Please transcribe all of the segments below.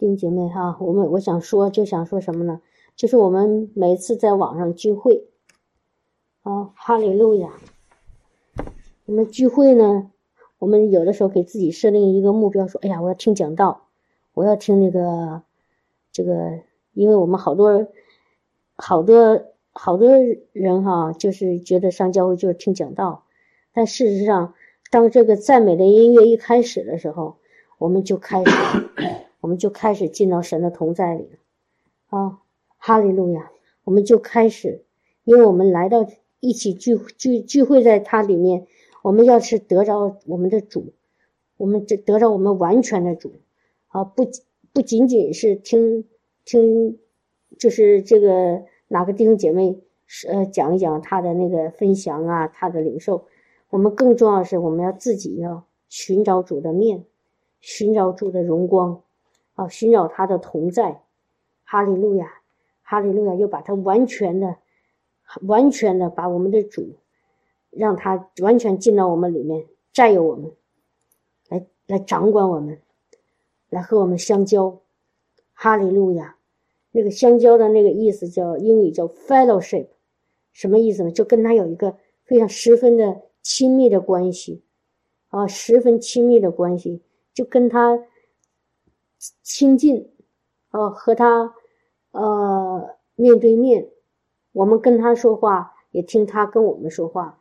弟兄姐妹哈，我们我想说就想说什么呢？就是我们每次在网上聚会，啊，哈利路亚！我们聚会呢，我们有的时候给自己设定一个目标，说，哎呀，我要听讲道，我要听那个这个，因为我们好多好多好多人哈，就是觉得上教会就是听讲道，但事实上，当这个赞美的音乐一开始的时候，我们就开始。我们就开始进到神的同在里了，啊，哈利路亚！我们就开始，因为我们来到一起聚聚聚会，在它里面，我们要是得着我们的主，我们这得着我们完全的主，啊，不不仅仅是听听，就是这个哪个弟兄姐妹呃讲一讲他的那个分享啊，他的领受，我们更重要的是我们要自己要寻找主的面，寻找主的荣光。啊，寻找他的同在，哈利路亚，哈利路亚，又把他完全的、完全的把我们的主，让他完全进到我们里面，占有我们，来来掌管我们，来和我们相交，哈利路亚。那个相交的那个意思叫英语叫 fellowship，什么意思呢？就跟他有一个非常十分的亲密的关系，啊，十分亲密的关系，就跟他。亲近，呃，和他，呃，面对面，我们跟他说话，也听他跟我们说话，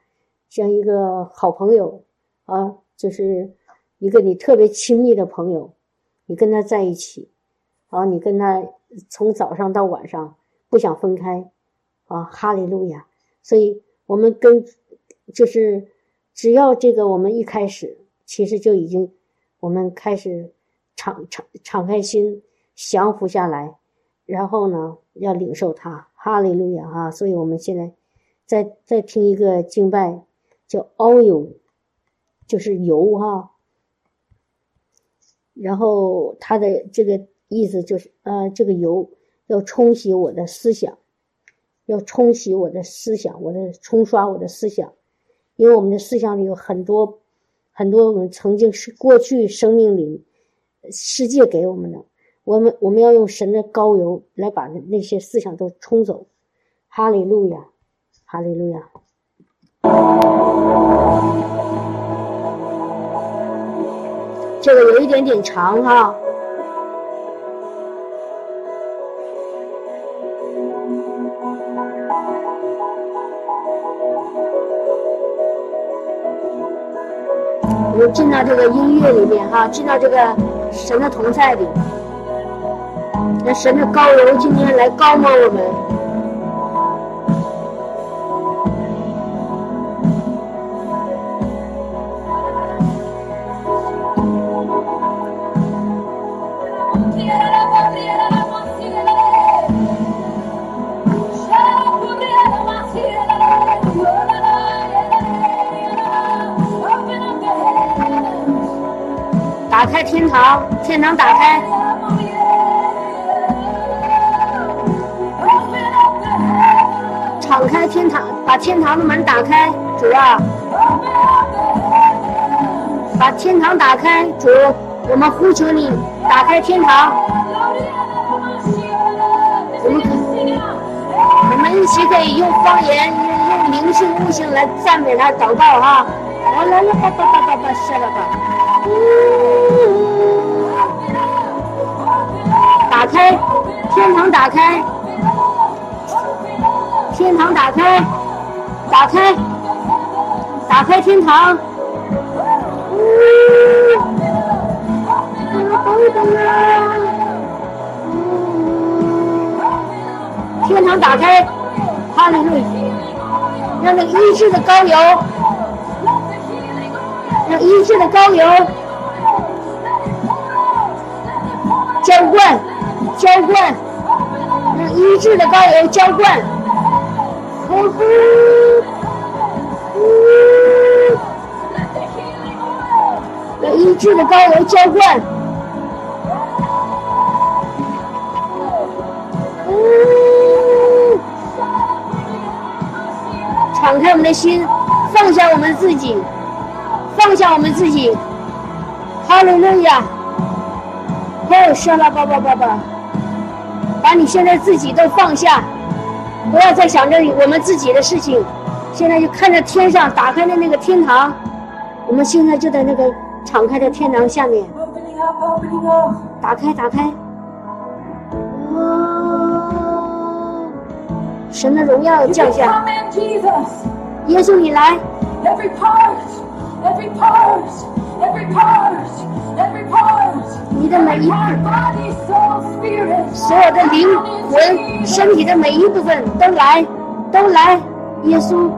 像一个好朋友，啊，就是一个你特别亲密的朋友，你跟他在一起，啊，你跟他从早上到晚上不想分开，啊，哈利路亚！所以，我们跟，就是只要这个，我们一开始，其实就已经，我们开始。敞敞敞开心，降服下来，然后呢，要领受它，哈利路亚哈！所以我们现在再再听一个敬拜，叫 oil，就是油哈。然后它的这个意思就是，呃，这个油要冲洗我的思想，要冲洗我的思想，我的冲刷我的思想，因为我们的思想里有很多很多我们曾经是过去生命里。世界给我们的，我们我们要用神的高油来把那些思想都冲走。哈利路亚，哈利路亚。这个有一点点长哈。我们进到这个音乐里面哈，进到这个。神的同在里，那神的高油今天来高吗我们。开天堂，天堂打开，敞开天堂，把天堂的门打开，主啊，把天堂打开，主，我们呼求你，打开天堂，我们可，我们一起可以用方言，用用灵性悟性来赞美他，祷告哈，来来来，吧吧吧吧吧，下来吧。打开，天堂打开，天堂打开，打开，打开天堂。天堂打开，哈利路亚，让那医治的高油。让医治的高油浇灌，浇灌，用医治的高油浇灌，呼呼，让医治的高油浇灌，呜敞开我们的心，放下我们自己。放下我们自己，哈利路亚，哦，杀了吧吧吧吧！把你现在自己都放下，不要再想着我们自己的事情。现在就看着天上打开的那个天堂，我们现在就在那个敞开的天堂下面。打开，打开！哦，神的荣耀降下。耶稣，你来。你的每一所有的灵魂、身体的每一部分都来，都来，耶稣。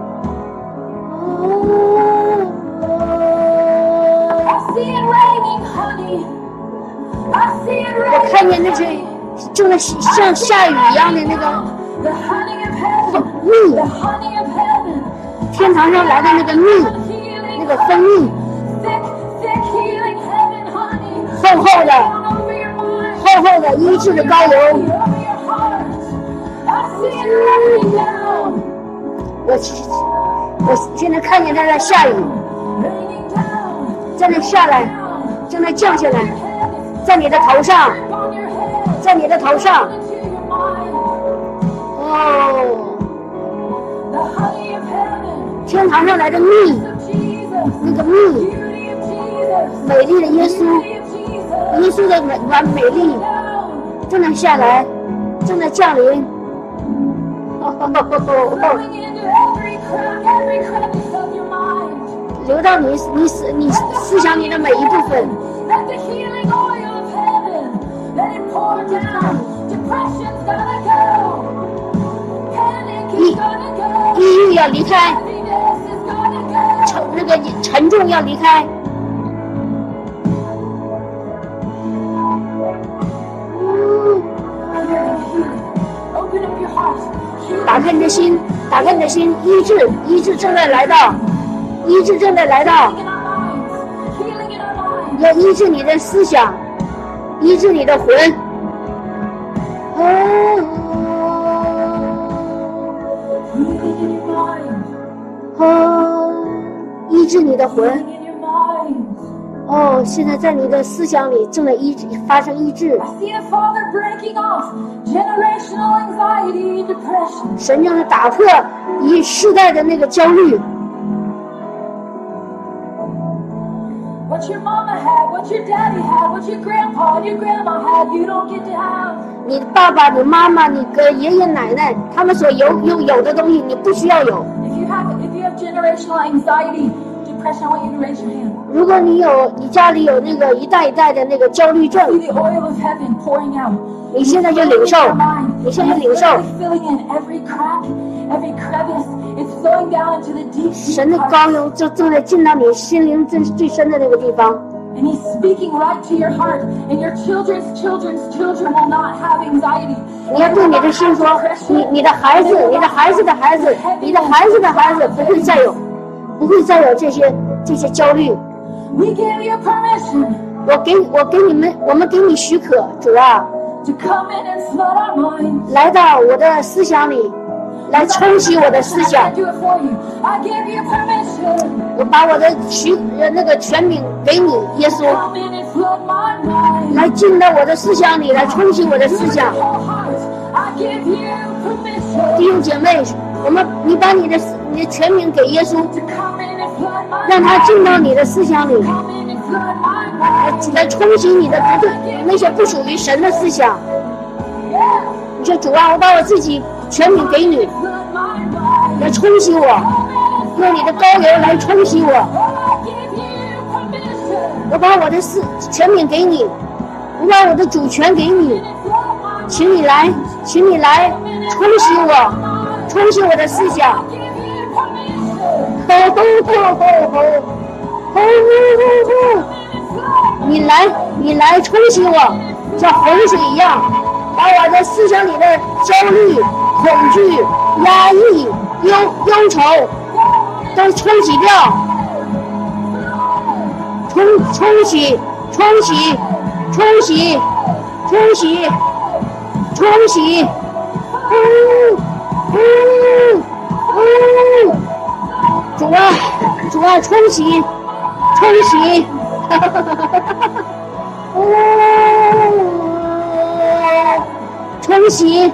我看见那些正在像下雨一样的那个蜜，天堂上来的那个蜜，那个蜂蜜，厚厚的、厚厚的医治的膏油。我我现在看见它在下雨，在那下来，正在降下来。在你的头上，在你的头上，哦，天堂上来的蜜，那个蜜，美丽的耶稣，耶稣的美完美丽，正在下来，正在降临，流到你你思你思想里的每一部分。抑抑郁要离开，沉那个沉重要离开。打开你的心，打开你的心，医治，医治正在来到，医治正在来到，要医治你的思想，医治你的魂。哦，医治你的魂。哦，现在在你的思想里正在医治发生医治。神将是打破一世代的那个焦虑。你爸爸、你妈妈、你哥、爷爷奶奶，他们所有有有的东西，你不需要有。If you have, if you have generational anxiety, depression, I want you to raise your hand. 如果你有，你家里有那个一代一代的那个焦虑症。See the oil of heaven pouring out. 你现在就领受，你现在领受。Filling in every crack, every crevice. 神的高油就正在进到你心灵最最深的那个地方。And he's speaking right to your heart, and your children's children's children will not have anxiety. 你要对你的心说，你你的孩子，你的孩子的孩子，你的孩子的孩子不会再有， 不会再有这些这些焦虑。We give you permission. 我给我给你们，我们给你许可，主啊，来到我的思想里。来冲洗我的思想，我把我的许那个权柄给你，耶稣，来进到我的思想里，来冲洗我的思想。弟兄姐妹，我们你把你的你的权柄给耶稣，让他进到你的思想里，来来冲洗你的不对那些不属于神的思想。你说主啊，我把我自己。全名给你，来冲洗我，用你的膏油来冲洗我。我把我的事全名给你，我把我的主权给你，请你来，请你来冲洗我，冲洗我的思想。吼吼吼吼吼，吼吼吼！你来，你来冲洗我，像洪水一样，把我的思想里的焦虑。恐惧、压抑、忧忧愁，都冲洗掉，冲冲洗、冲洗、冲洗、冲洗、冲洗，呜呜呜！主啊，主啊，冲洗，冲洗，哈哈哈哈哈哈！呜。冲洗，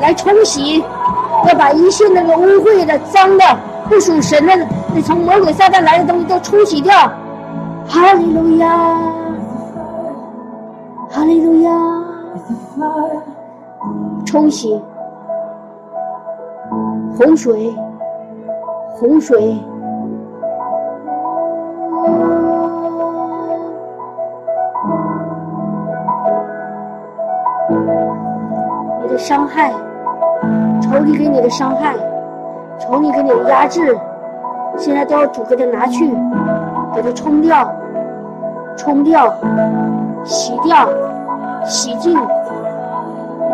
来冲洗，要把一切那个污秽的、脏的、不属神的、那从魔鬼撒旦来的东西都冲洗掉。哈利路亚，哈利路亚，冲洗，洪水，洪水。你的伤害，仇敌给你的伤害，仇敌给你的压制，现在都要主给他拿去，给他冲掉，冲掉，洗掉，洗净，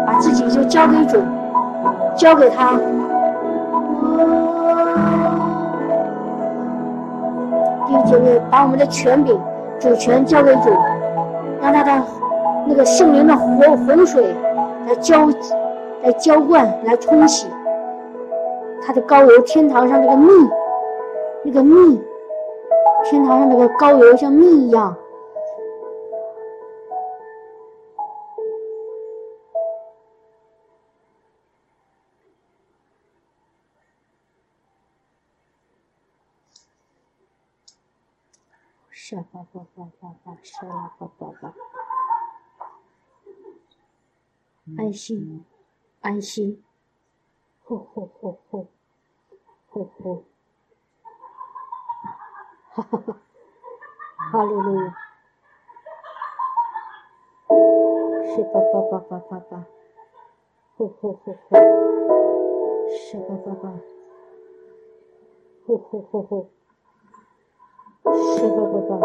把自己就交给主，交给他。弟兄姐妹，把我们的权柄、主权交给主，让他的那个圣灵的活洪水来浇、来浇灌、来冲洗他的膏油。天堂上那个蜜，那个蜜，天堂上那个膏油像蜜一样。是哈哈哈哈哈，是了，宝宝宝。安心，安心，呼呼呼呼，呼呼，哈哈哈，哈喽喽，是吧吧吧吧吧吧，呼呼呼呼，是吧吧吧，呼呼呼呼。Szyba papa.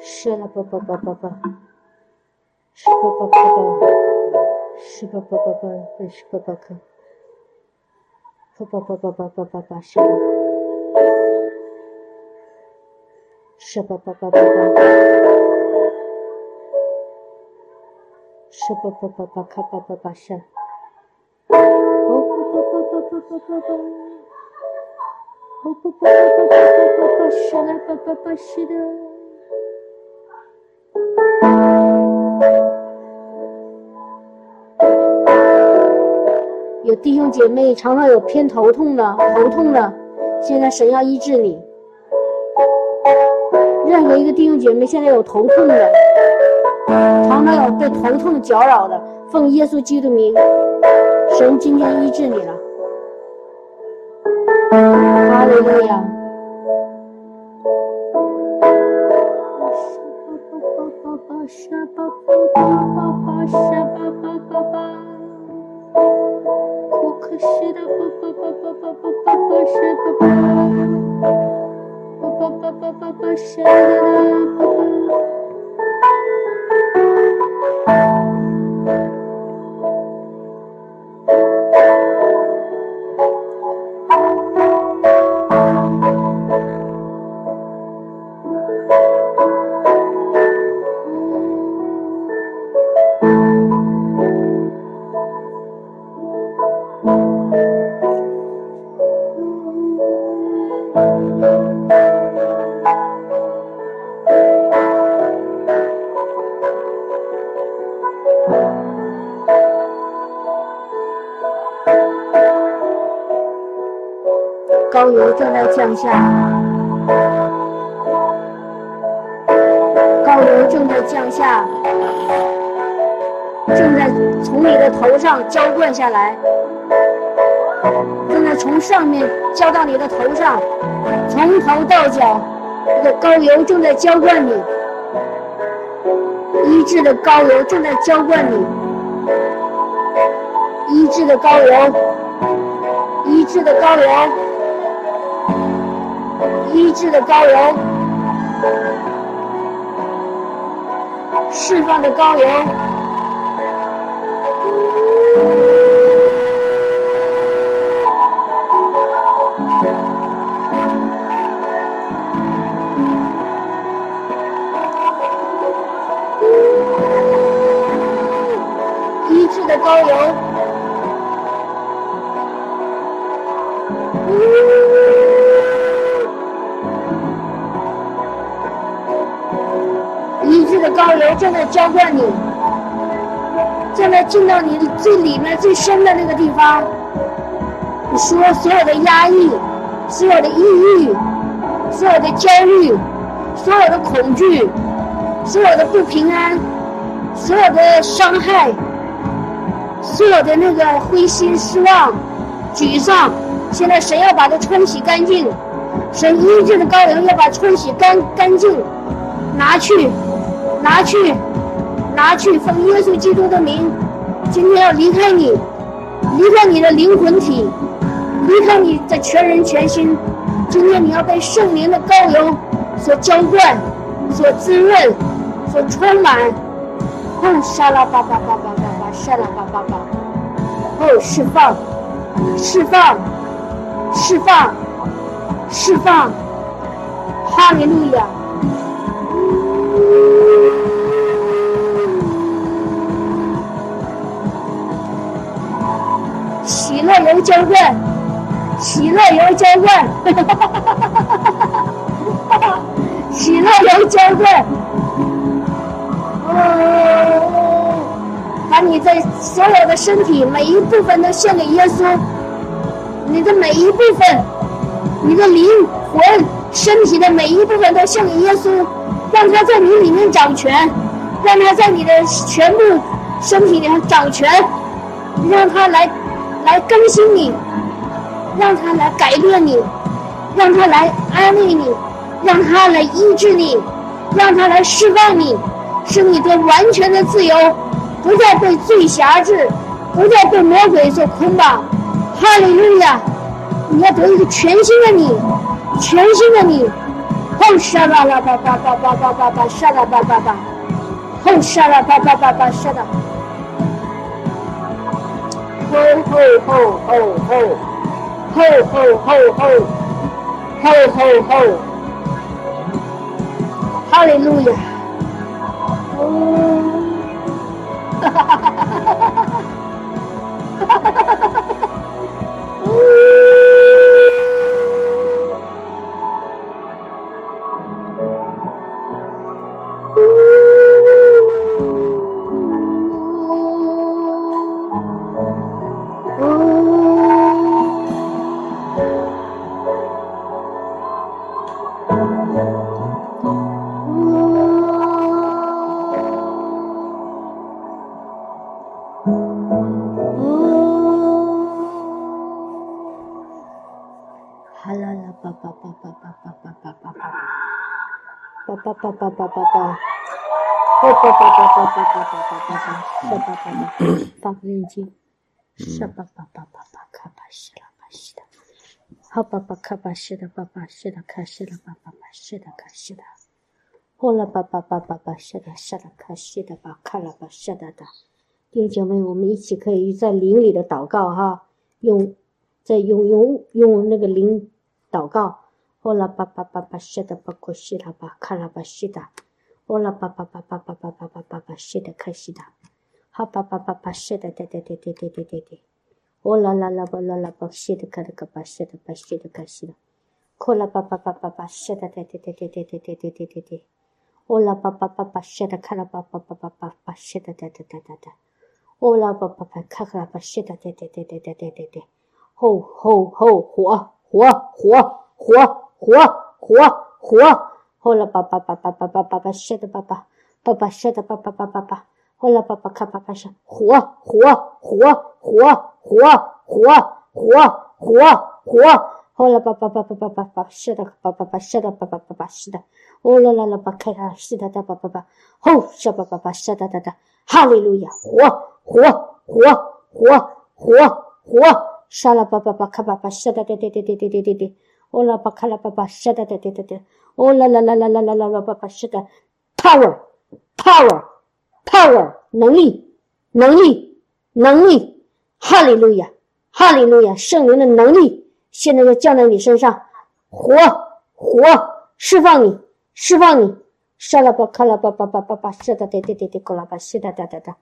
Szyna papa papa papa. Szyba papa papa. Szyba papa papa. Szyba papa. Papa papa papa papa. Szyba. Szyba papa papa. Szyba papa papa papa papa. Szyba. 不不不不不不不是了不不不是的。有弟兄姐妹常常有偏头痛的、头痛的，现在神要医治你。任何一个弟兄姐妹现在有头痛的，常常有被头痛搅扰的，奉耶稣基督名，神今天医治你了。Hallelujah. Hallelujah. 下，高油正在降下，正在从你的头上浇灌下来，正在从上面浇到你的头上，从头到脚，这个高油正在浇灌你，医治的高油正在浇灌你，医治的高油，医治的高油。医治的高油，释放的高油，医治的高油。正在浇灌你，正在进到你最里面最深的那个地方。你说所有的压抑，所有的抑郁，所有的焦虑，所有的恐惧，所有的不平安，所有的伤害，所有的那个灰心失望、沮丧，现在神要把它冲洗干净。神医治的膏油要把冲洗干干净，拿去，拿去，拿去，奉耶稣基督的名，今天要离开你，离开你的灵魂体，离开你的全人全心。今天你要被圣灵的膏油所浇灌、所滋润、所充满。哦，沙拉巴巴巴巴巴巴，沙拉巴巴巴。哦，释放，释放，释放。释放，哈利路亚！喜乐油浇灌，喜乐油浇灌，喜乐油浇灌。把你的所有的身体每一部分都献给耶稣，你的每一部分。你的灵魂、身体的每一部分都献给耶稣，让他在你里面掌权，让他在你的全部身体里面掌权，让他来来更新你，让他来改变你，让他来安慰你，让他来医治你，让他来释放你，使你得完全的自由，不再被罪辖制，不再被魔鬼所捆绑。哈利路亚。你要得一个全新的你，全新的你，后沙啦啦吧吧吧吧吧吧吧沙拉吧吧吧，吼沙拉吧吧吧吧沙啦，ho, ho, ho, ho, ho. Ho, ho, ho, ho. Ho, ho, ho. Hallelujah. Oh. 亚，哦，哈哈哈哈哈哈哈哈哈哈哈哈哈哈哈，哦。叭叭叭叭叭，叭叭叭叭叭叭叭叭叭叭，叭叭叭，发个链接，沙叭叭叭叭叭，卡巴西了巴西的，好叭叭卡巴西的叭叭西的卡西了叭叭叭西的卡西的，好了叭叭叭叭叭西的西的卡西的叭卡了叭西的的，弟兄姐妹，我们一起可以在灵里的祷告哈，用，在用用用那个灵祷告。哦啦叭叭叭叭，西的巴可西啦吧，卡啦吧西的，哦啦叭叭叭叭叭叭叭叭叭叭，西的开西的，好叭叭叭叭西的，对对对对对对对对，哦啦啦啦吧啦啦吧，西的卡的个吧西的吧西的开西的，可啦叭叭叭叭叭西的，对对对对对对对对对对对，哦啦叭叭叭叭西的卡啦叭叭叭叭叭叭西的对对对对对，哦啦叭叭叭卡卡啦吧西的对对对对对对对对，吼吼吼火火火火。火火火！好了，爸爸爸爸爸爸爸爸射的爸爸，爸爸是的爸爸爸爸爸。好了，爸爸看爸爸射，火火火火火火火火火！好了，爸爸爸爸爸爸爸射的爸爸爸射的爸爸爸爸是的。哦啦啦啦，爸开他是的的爸爸爸。好，射爸爸爸射的的的。哈利路亚！火火火火火火！杀了爸爸爸看爸爸射的对对对对对对对对。哦啦巴卡拉巴巴是的对对对对，哦啦啦啦啦啦啦啦啦巴巴是的，power power power. 能力能力能力，哈利路亚哈利路亚，圣灵的能力现在就降在你身上，活活释放你释放你，沙拉巴卡拉巴巴巴巴巴是的对对对对，咕啦巴是的哒哒哒，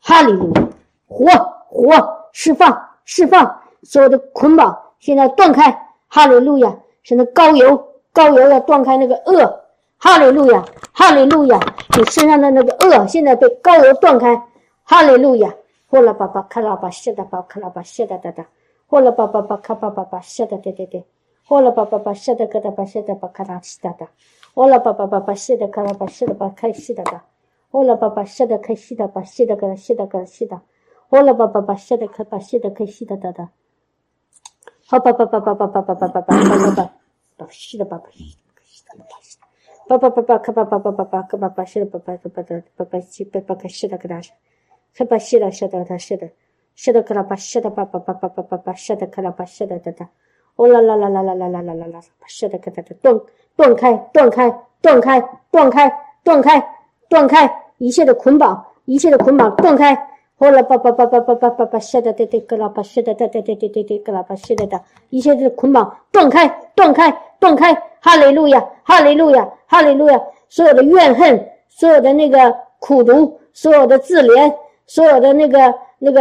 哈利路亚火火释放释放。所有的捆绑现在断开。哈利路亚！神的高油，高油要断开那个恶。哈利路亚，哈利路亚！你身上的那个恶现在被高油断开，哈利路亚！呼啦巴巴卡拉巴谢哒巴卡拉巴谢哒哒哒，呼啦巴巴巴卡巴巴巴谢哒哒哒哒，呼啦巴巴巴谢哒嘎哒巴谢哒巴卡拉西哒哒，呼啦巴巴巴巴谢哒卡拉巴谢哒巴开西哒哒，呼啦巴巴谢哒开西哒巴谢哒嘎哒谢哒嘎哒西哒，呼啦巴巴巴谢哒开巴谢哒开西哒哒哒，好巴巴巴巴巴巴巴巴巴巴巴巴巴西哒巴巴西哒巴西哒。叭叭叭叭，咔叭叭叭叭叭，咔叭叭，是的，叭叭叭叭的，叭叭西，叭叭咔是的，咔哒是，咔叭是的，是的，他是的，是的，咔啦叭是的，叭叭叭叭叭叭叭，是的，咔啦叭是的，哒哒，哦啦啦啦啦啦啦啦啦啦啦，是的，咔哒哒，断断开，断开，断开，断开，断开，断开一切的捆绑，一切的捆绑断开，哦啦叭叭叭叭叭叭叭叭，是的，对对，咔啦叭是的，对对对对对对，咔啦叭是的的，一下子捆绑断开，断开，断开，哈利路亚，哈利路亚。哈利路亚！所有的怨恨，所有的那个苦毒，所有的自怜，所有的那个那个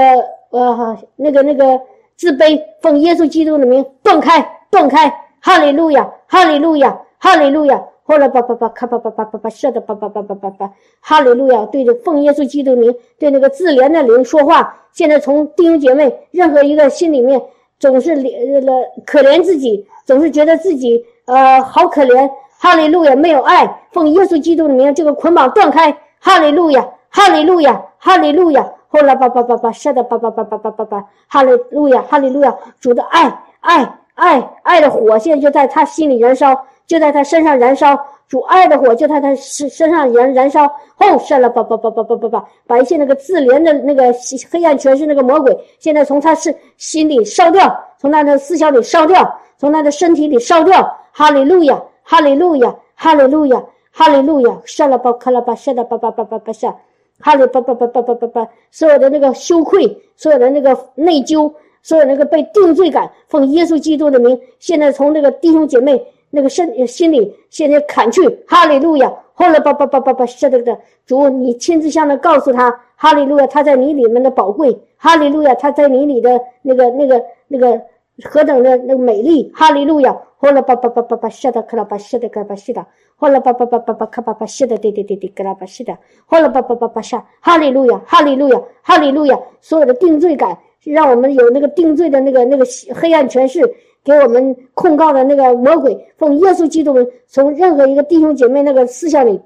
呃那个那个自卑，奉耶稣基督的名断开，断开！哈利路亚，哈利路亚，哈利路亚！后来叭叭叭，咔叭叭叭叭叭，射的叭叭叭叭叭叭！哈利路亚！对着奉耶稣基督名，对那个自怜的灵说话。现在从弟兄姐妹任何一个心里面总是怜了可怜自己，总是觉得自己呃好可怜。哈利路亚！没有爱，奉耶稣基督的名，这个捆绑断开。哈利路亚！哈利路亚！哈利路亚！后来叭叭叭叭，杀的叭叭叭叭叭叭叭！哈利路亚！哈利路亚！主的爱，爱，爱，爱的火现在就在他心里燃烧，就在他身上燃烧。主爱的火就在他身身上燃燃烧。后杀了吧吧吧吧吧吧吧，把一切那个自怜的那个黑暗权势那个魔鬼，现在从他是心里烧掉，从他的思想里烧掉，从他的身体里烧掉。哈利路亚！哈利路亚，哈利路亚，哈利路亚！沙拉巴卡拉巴沙拉巴巴巴巴巴沙，哈利巴巴巴巴巴巴巴，所有的那个羞愧，所有的那个内疚，所有那个被定罪感，奉耶稣基督的名，现在从那个弟兄姐妹那个身心里现在砍去。哈利路亚！后来巴巴巴巴巴沙的的主，你亲自向他告诉他，哈利路亚，他在你里面的宝贵，哈利路亚，他在你里的那个那个那个何等的那个美丽，哈利路亚！后来叭叭叭叭叭，是的，克拉巴是的，克拉巴是的。后来叭叭叭叭叭，卡巴巴是的，对对对对，克拉巴是的。后来叭叭叭叭是，哈利路亚，哈利路亚，哈利路亚。所有的定罪感，让我们有那个定罪的那个那个黑暗权势，给我们控告的那个魔鬼，奉耶稣基督从任何一个弟兄姐妹那个思想里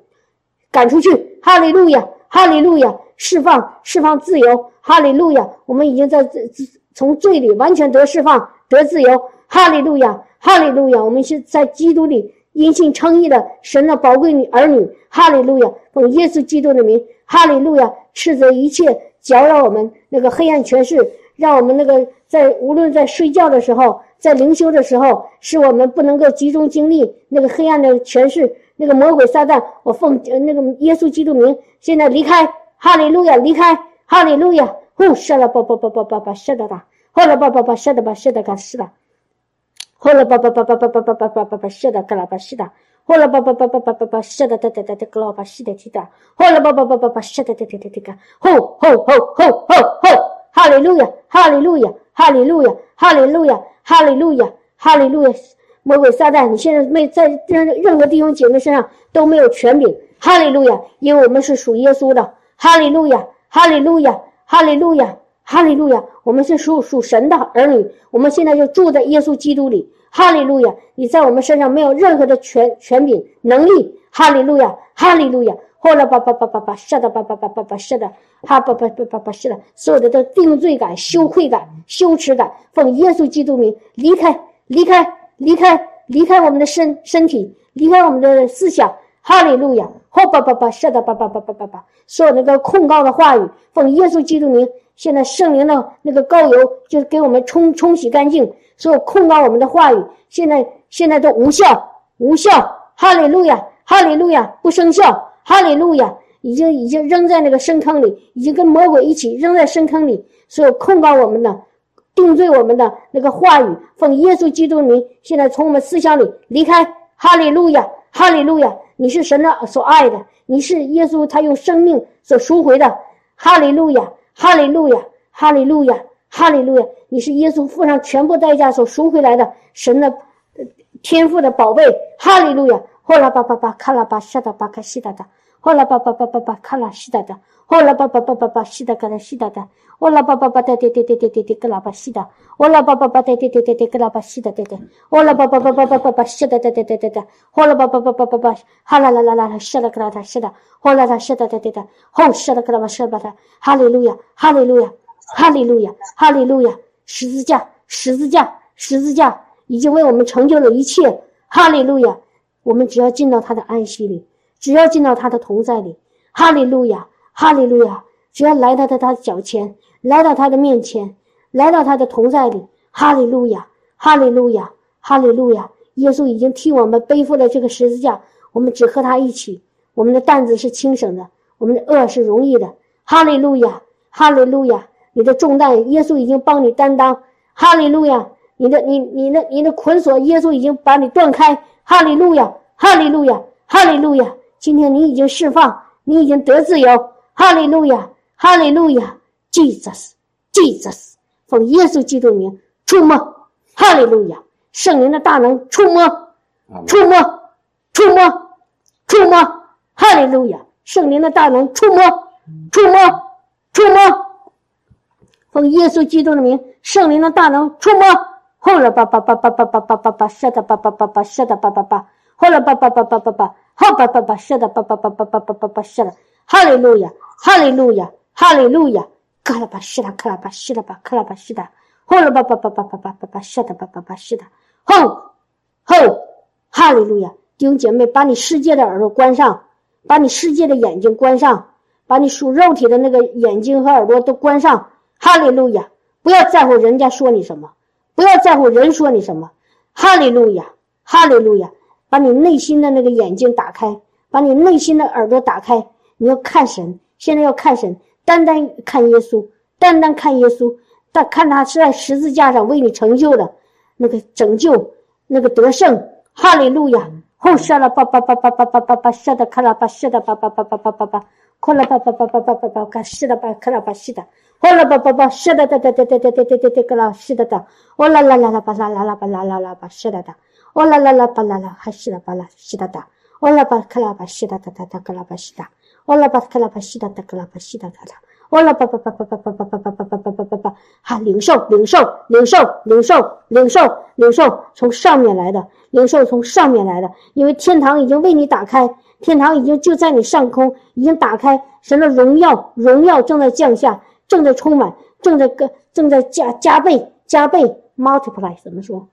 赶出去。哈利路亚，哈利路亚，释放，释放自由。哈利路亚，我们已经在从罪里完全得释放，得自由。哈利路亚。哈利路亚！我们是在基督里因信称义的神的宝贵女儿女。哈利路亚！奉耶稣基督的名，哈利路亚！斥责一切搅扰我们那个黑暗权势，让我们那个在无论在睡觉的时候，在灵修的时候，使我们不能够集中精力那个黑暗的权势，那个魔鬼撒旦。我奉那个耶稣基督名，现在离开。哈利路亚！离开。哈利路亚！呼，杀了吧吧吧吧吧吧，杀的吧，后来吧吧吧，杀的吧，杀的干死了。后来叭叭叭叭叭叭叭叭叭叭叭，是的，格拉巴是的。后来叭叭叭叭叭叭叭，是的，哒哒哒哒，格拉巴是的，是的。后来叭叭叭叭叭，是的，哒哒哒哒哒。吼吼吼吼吼吼！哈利路亚，哈利路亚，哈利路亚，哈利路亚，哈利路亚，哈利路亚。魔鬼撒旦，你现在没在任任何弟兄姐妹身上都没有权柄。哈利路亚，因为我们是属耶稣的。哈利路亚，哈利路亚，哈利路亚。哈利路亚！我们是属属神的儿女，我们现在就住在耶稣基督里。哈利路亚！你在我们身上没有任何的权权柄能力。哈利路亚！哈利路亚！后来叭叭叭叭叭，是的，叭叭叭叭叭，是的，哈叭叭叭叭叭，是的，所有的的定罪感、羞愧感、羞耻感，奉耶稣基督名离开，离开，离开，离开我们的身身体，离开我们的思想。哈利路亚！后叭叭叭，是的，叭叭叭叭叭叭，所有那个控告的话语，奉耶稣基督名。现在圣灵的那个膏油，就是给我们冲冲洗干净，所有控告我们的话语，现在现在都无效，无效。哈利路亚，哈利路亚，不生效。哈利路亚，已经已经扔在那个深坑里，已经跟魔鬼一起扔在深坑里。所有控告我们的、定罪我们的那个话语，奉耶稣基督名，现在从我们思想里离开。哈利路亚，哈利路亚，你是神的所爱的，你是耶稣他用生命所赎回的。哈利路亚。哈利路亚，哈利路亚，哈利路亚！你是耶稣付上全部代价所赎回来的神的天赋的宝贝。哈利路亚！呼啦吧吧吧，卡啦吧，沙哒吧卡西哒哒，呼啦吧吧吧吧吧，卡啦西哒哒，呼啦吧吧吧吧吧，西哒嘎啦西哒哒，呼啦吧吧吧哒哒哒哒哒哒哒，嘎啦叭西哒，呼啦吧吧吧哒哒哒哒哒，嘎啦吧西哒哒哒，呼啦吧吧吧吧吧吧吧，西哒哒哒哒哒哒，呼啦吧吧吧吧吧吧，哈啦啦啦啦啦，沙啦嘎啦哒沙哒，呼啦啦沙哒哒哒哒，吼沙啦嘎啦吧沙吧哒，哈利路亚，哈利路亚，哈利路亚，哈利路亚，十字架，十字架，十字架。已经为我们成就了一切，哈利路亚！我们只要进到他的安息里，只要进到他的同在里，哈利路亚，哈利路亚！只要来到他他脚前，来到他的面前，来到他的同在里，哈利路亚，哈利路亚，哈利路亚！耶稣已经替我们背负了这个十字架，我们只和他一起，我们的担子是轻省的，我们的恶是容易的，哈利路亚，哈利路亚！你的重担，耶稣已经帮你担当，哈利路亚！你的你你的你的捆锁，耶稣已经把你断开，哈利路亚，哈利路亚，哈利路亚！今天你已经释放，你已经得自由，哈利路亚，哈利路亚！Jesus，Jesus，奉耶稣基督名触摸，哈利路亚！圣灵的大能触摸，触摸，触摸，触摸，哈利路亚！圣灵的大能触摸，触摸，触摸，奉耶稣基督的名，圣灵的大能触摸。后了吧吧吧吧吧吧吧吧吧，是的吧吧吧吧，是的吧吧吧，后了吧吧吧吧吧吧，后吧吧吧，是的吧吧吧吧吧吧吧吧，是的，哈利路亚，哈利路亚，哈利路亚，克拉巴是的，克拉巴是的吧，克拉巴是的，后了吧吧吧吧吧吧吧吧，是的吧吧吧是的，吼吼，哈利路亚，弟兄姐妹，把你世界的耳朵关上，把你世界的眼睛关上，把你属肉体的那个眼睛和耳朵都关上，哈利路亚，不要在乎人家说你什么。不要在乎人说你什么，哈利路亚，哈利路亚！把你内心的那个眼睛打开，把你内心的耳朵打开。你要看神，现在要看神，单单看耶稣，单单看耶稣，但看他是在十字架上为你成就的那个拯救，那个得胜。哈利路亚！后杀了叭叭叭叭叭叭叭叭，杀的看了吧，杀的叭叭叭叭叭叭叭，哭了叭叭叭叭叭叭叭，看是的吧，看了吧，是的。哦啦吧吧吧，是的的的的的的的的的的个啦，是的的。哦啦啦啦啦吧啦啦啦吧啦啦啦吧，是的哒。哦啦啦啦吧啦啦，还是啦吧啦，是哒哒。哦啦吧克啦吧，是的的的的个啦吧是哒。哦啦吧克啦吧，是的的个啦吧是哒哒哒。哦啦吧吧吧吧吧吧吧吧吧吧吧吧吧吧，哈，灵兽，灵兽，灵兽，灵兽，灵兽，灵兽，从上面来的，灵兽从上面来的，因为天堂已经为你打开，天堂已经就在你上空，已经打开，神的荣耀荣耀正在降下。正在充满，正在个正在加加倍加倍 multiply 怎么说？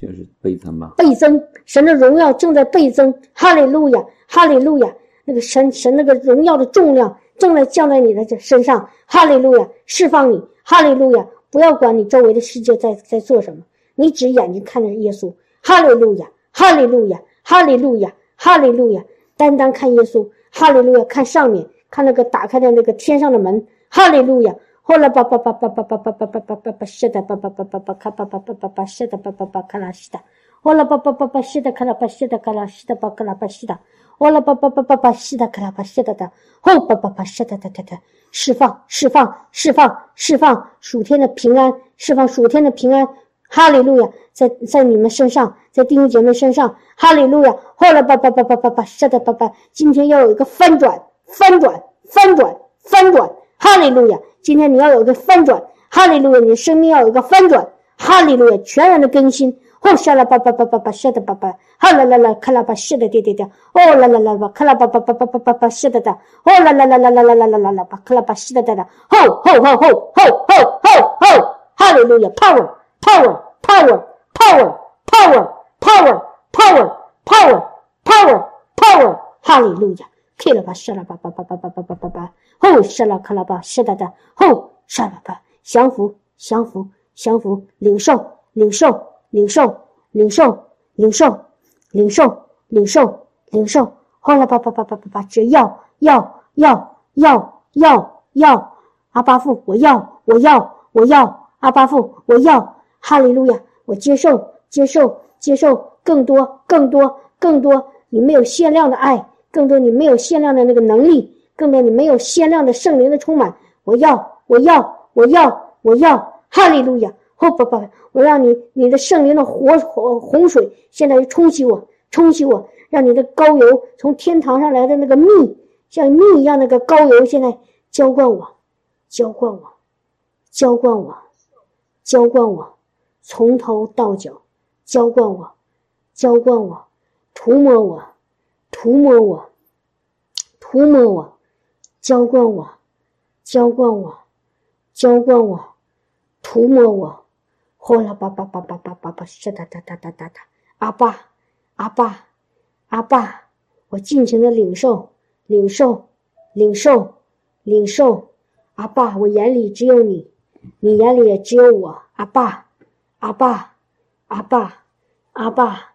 就是倍增吧。倍增，神的荣耀正在倍增。哈利路亚，哈利路亚，那个神神那个荣耀的重量正在降在你的这身上。哈利路亚，释放你。哈利路亚，不要管你周围的世界在在做什么，你只眼睛看着耶稣。哈利路亚，哈利路亚，哈利路亚，哈利路亚，单单看耶稣。哈利路亚，看上面，看那个打开的那个天上的门。哈利路亚！呼啦吧吧吧吧吧吧吧吧吧吧吧吧，是的，吧吧吧吧吧卡吧吧吧吧吧，是的，吧吧吧卡拉是的，呼啦吧吧吧吧是的，卡拉吧是的，卡拉是的，吧卡拉吧是的，呼啦吧吧吧吧吧是的，卡拉吧是的的，呼吧吧吧是的的的的，释放，释放，释放，释放属天的平安，释放属天的平安，哈利路亚，在在你们身上，在弟兄姐妹身上，哈利路亚，呼啦吧吧吧吧吧吧是的，吧吧，今天要有一个翻转，翻转，翻转，翻转。哈利路亚！今天你要有一个翻转，哈利路亚！你的生命要有一个翻转，哈利路亚！全然的更新。哦，下啦吧吧吧吧吧，沙的吧吧，哈啦啦啦，卡拉吧，是的，对对对。哦啦啦啦吧，卡拉吧吧吧吧吧吧吧，是的的。哦啦啦啦啦啦啦啦啦啦啦吧，卡拉吧，是的的的。吼吼吼吼吼吼吼吼！哈利路亚！Power power power power power power power power power power！哈利路亚！开了吧，沙啦吧吧吧吧吧吧吧吧吧。吼，是了，克拉巴，是的的，吼，是了吧，降服，降服，降服，领受，领受，领受，领受，领受，领受，领受，领受，呼啦吧吧吧吧吧吧，只要，要，要，要，要，要，阿巴父，我要，我要，我要，阿巴父，我要，哈利路亚，我接受，接受，接受，更多，更多，更多，你没有限量的爱，更多你没有限量的那个能力。更多你没有限量的圣灵的充满，我要，我要，我要，我要，哈利路亚！哦不不，我让你你的圣灵的火火洪水现在冲洗我，冲洗我，让你的膏油从天堂上来的那个蜜，像蜜一样那个膏油，现在浇灌我，浇灌我，浇灌我，浇灌我，从头到脚，浇灌我，浇灌我，涂抹我，涂抹我，涂抹我，浇灌我，浇灌我，浇灌我，涂抹我。呼啦吧吧吧吧吧吧吧，是哒哒哒哒哒哒，阿爸，阿爸，阿爸，我尽情的领受，领受，领受，领受，阿爸，我眼里只有你，你眼里也只有我，阿爸，阿爸，阿爸，阿爸，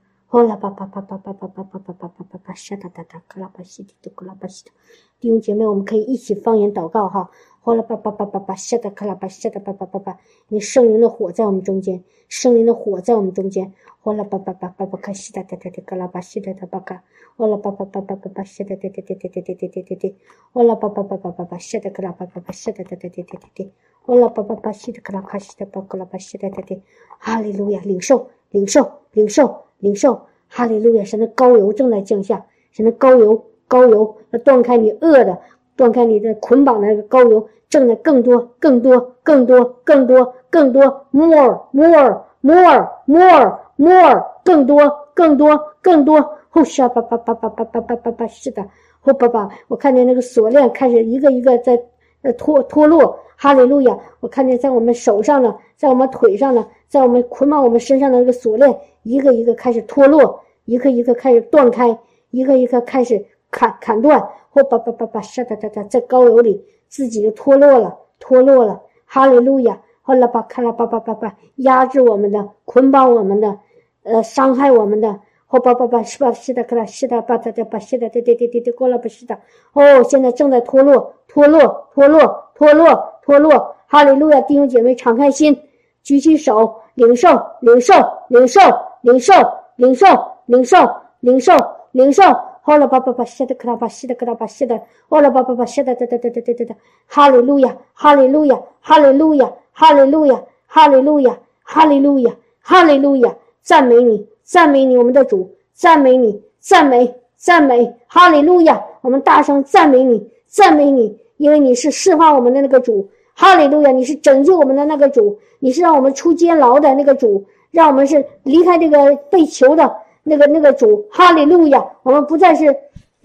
呼啦叭叭叭叭叭叭叭叭叭叭叭叭，沙哒哒哒嘎啦叭西哒嘟咕啦叭西哒，弟兄姐妹，我们可以一起方言祷告哈！呼啦叭叭叭叭叭，下哒嘎啦叭下哒叭叭叭叭，那圣灵的火在我们中间，圣灵的火在我们中间！呼啦叭叭叭叭叭，西哒哒哒哒嘎啦叭西哒哒叭嘎！呼啦叭叭叭叭叭叭，沙哒哒哒哒哒哒哒哒哒哒！呼啦叭叭叭叭叭叭，下哒嘎啦叭叭西哒沙哒哒哒哒哒哒！呼啦叭叭叭西哒嘎啦咔西哒咔啦叭西哒哒哒！哈利路亚，领受，领受，领受！领受，哈利路亚，神的高油正在降下，神的高油，高油要断开你饿的。断开你的捆绑的那个高油，挣的更多、更多、更多、更多、更多，more more more more more，更多、更多、更多。呼沙叭叭叭叭叭叭叭叭叭，是的，呼叭叭，我看见那个锁链开始一个一个在呃脱脱落。哈利路亚！我看见在我们手上的，在我们腿上的，在我们捆绑我们身上的那个锁链，一个一个开始脱落，一个一个开始断开，一个一个开始砍砍断。或叭叭叭叭，沙哒哒哒，在高油里自己就脱落了，脱落了。哈利路亚！后来把看了叭叭叭叭，压制我们的，捆绑我们的，呃，伤害我们的。或叭叭叭，是吧？是的，克拉，是的，把哒哒把，是的，对对对对对，过了不是的。哦，现在正在脱落，脱落，脱落，脱落，脱落。哈利路亚！弟兄姐妹，敞开心，举起手，领受，领受，领受，领受，领受，领受，领受，领受。好了，吧吧吧，谢的克拉巴，谢的克拉巴，谢的，好了，吧吧吧，谢的，哒哒哒哒哒哒哒，哈利路亚，哈利路亚，哈利路亚，哈利路亚，哈利路亚，哈利路亚，哈利路亚，赞美你，赞美你，我们的主，赞美你，赞美，赞美，哈利路亚，我们大声赞美你，赞美你，因为你是释放我们的那个主，哈利路亚，你是拯救我们的那个主，你是让我们出监牢的那个主，让我们是离开这个被囚的。那个那个主，哈利路亚！我们不再是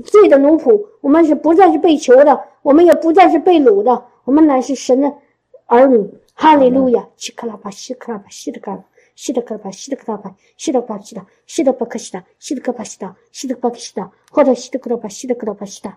罪的奴仆，我们是不再是被囚的，我们也不再是被掳的，我们乃是神的儿女，哈利路亚！西克拉巴，西克拉巴，西的克，西的克巴，西的克拉巴，西的巴西的，西的巴克西的，西的克巴西的，西的巴克西的，或者西的克拉巴，西的克拉巴西的，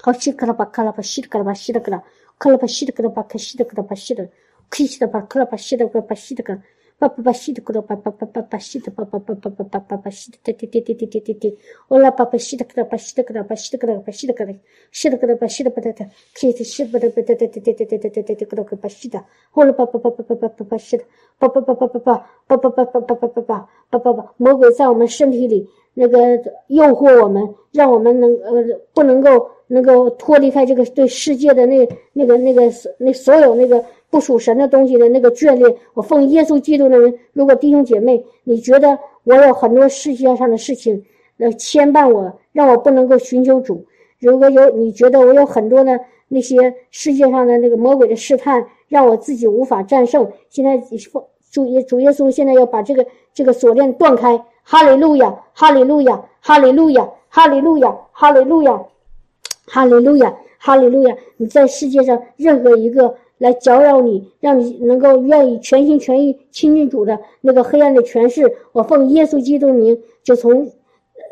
好西克拉巴克拉巴，西的克拉巴，西的克拉，克拉巴西的克拉巴克西的克拉巴西的，克西的巴克拉巴西的克拉巴西的克。叭叭叭西的咕噜叭叭叭叭叭西的叭叭叭叭叭叭叭叭西的滴滴滴滴滴滴滴，我来叭叭西的咕噜叭西的咕噜叭西的咕噜叭西的咕噜，西的咕噜叭西的叭哒哒，西的西的叭哒哒哒哒哒哒哒哒哒哒咕噜叭西的，我来叭叭叭叭叭叭叭叭西的，叭叭叭叭叭叭叭叭叭叭叭叭叭叭叭叭叭，魔鬼在我们身体里那个诱惑我们，让我们能呃不能够能够脱离开这个对世界的那那个那个那所有那个。不属神的东西的那个眷恋，我奉耶稣基督的人。如果弟兄姐妹，你觉得我有很多世界上的事情来牵绊我，让我不能够寻求主；如果有你觉得我有很多的那些世界上的那个魔鬼的试探，让我自己无法战胜。现在主耶主耶稣现在要把这个这个锁链断开。哈利路亚，哈利路亚，哈利路亚，哈利路亚，哈利路亚，哈利路亚，哈利路亚。你在世界上任何一个。来搅扰你，让你能够愿意全心全意亲近主的那个黑暗的权势，我奉耶稣基督名，就从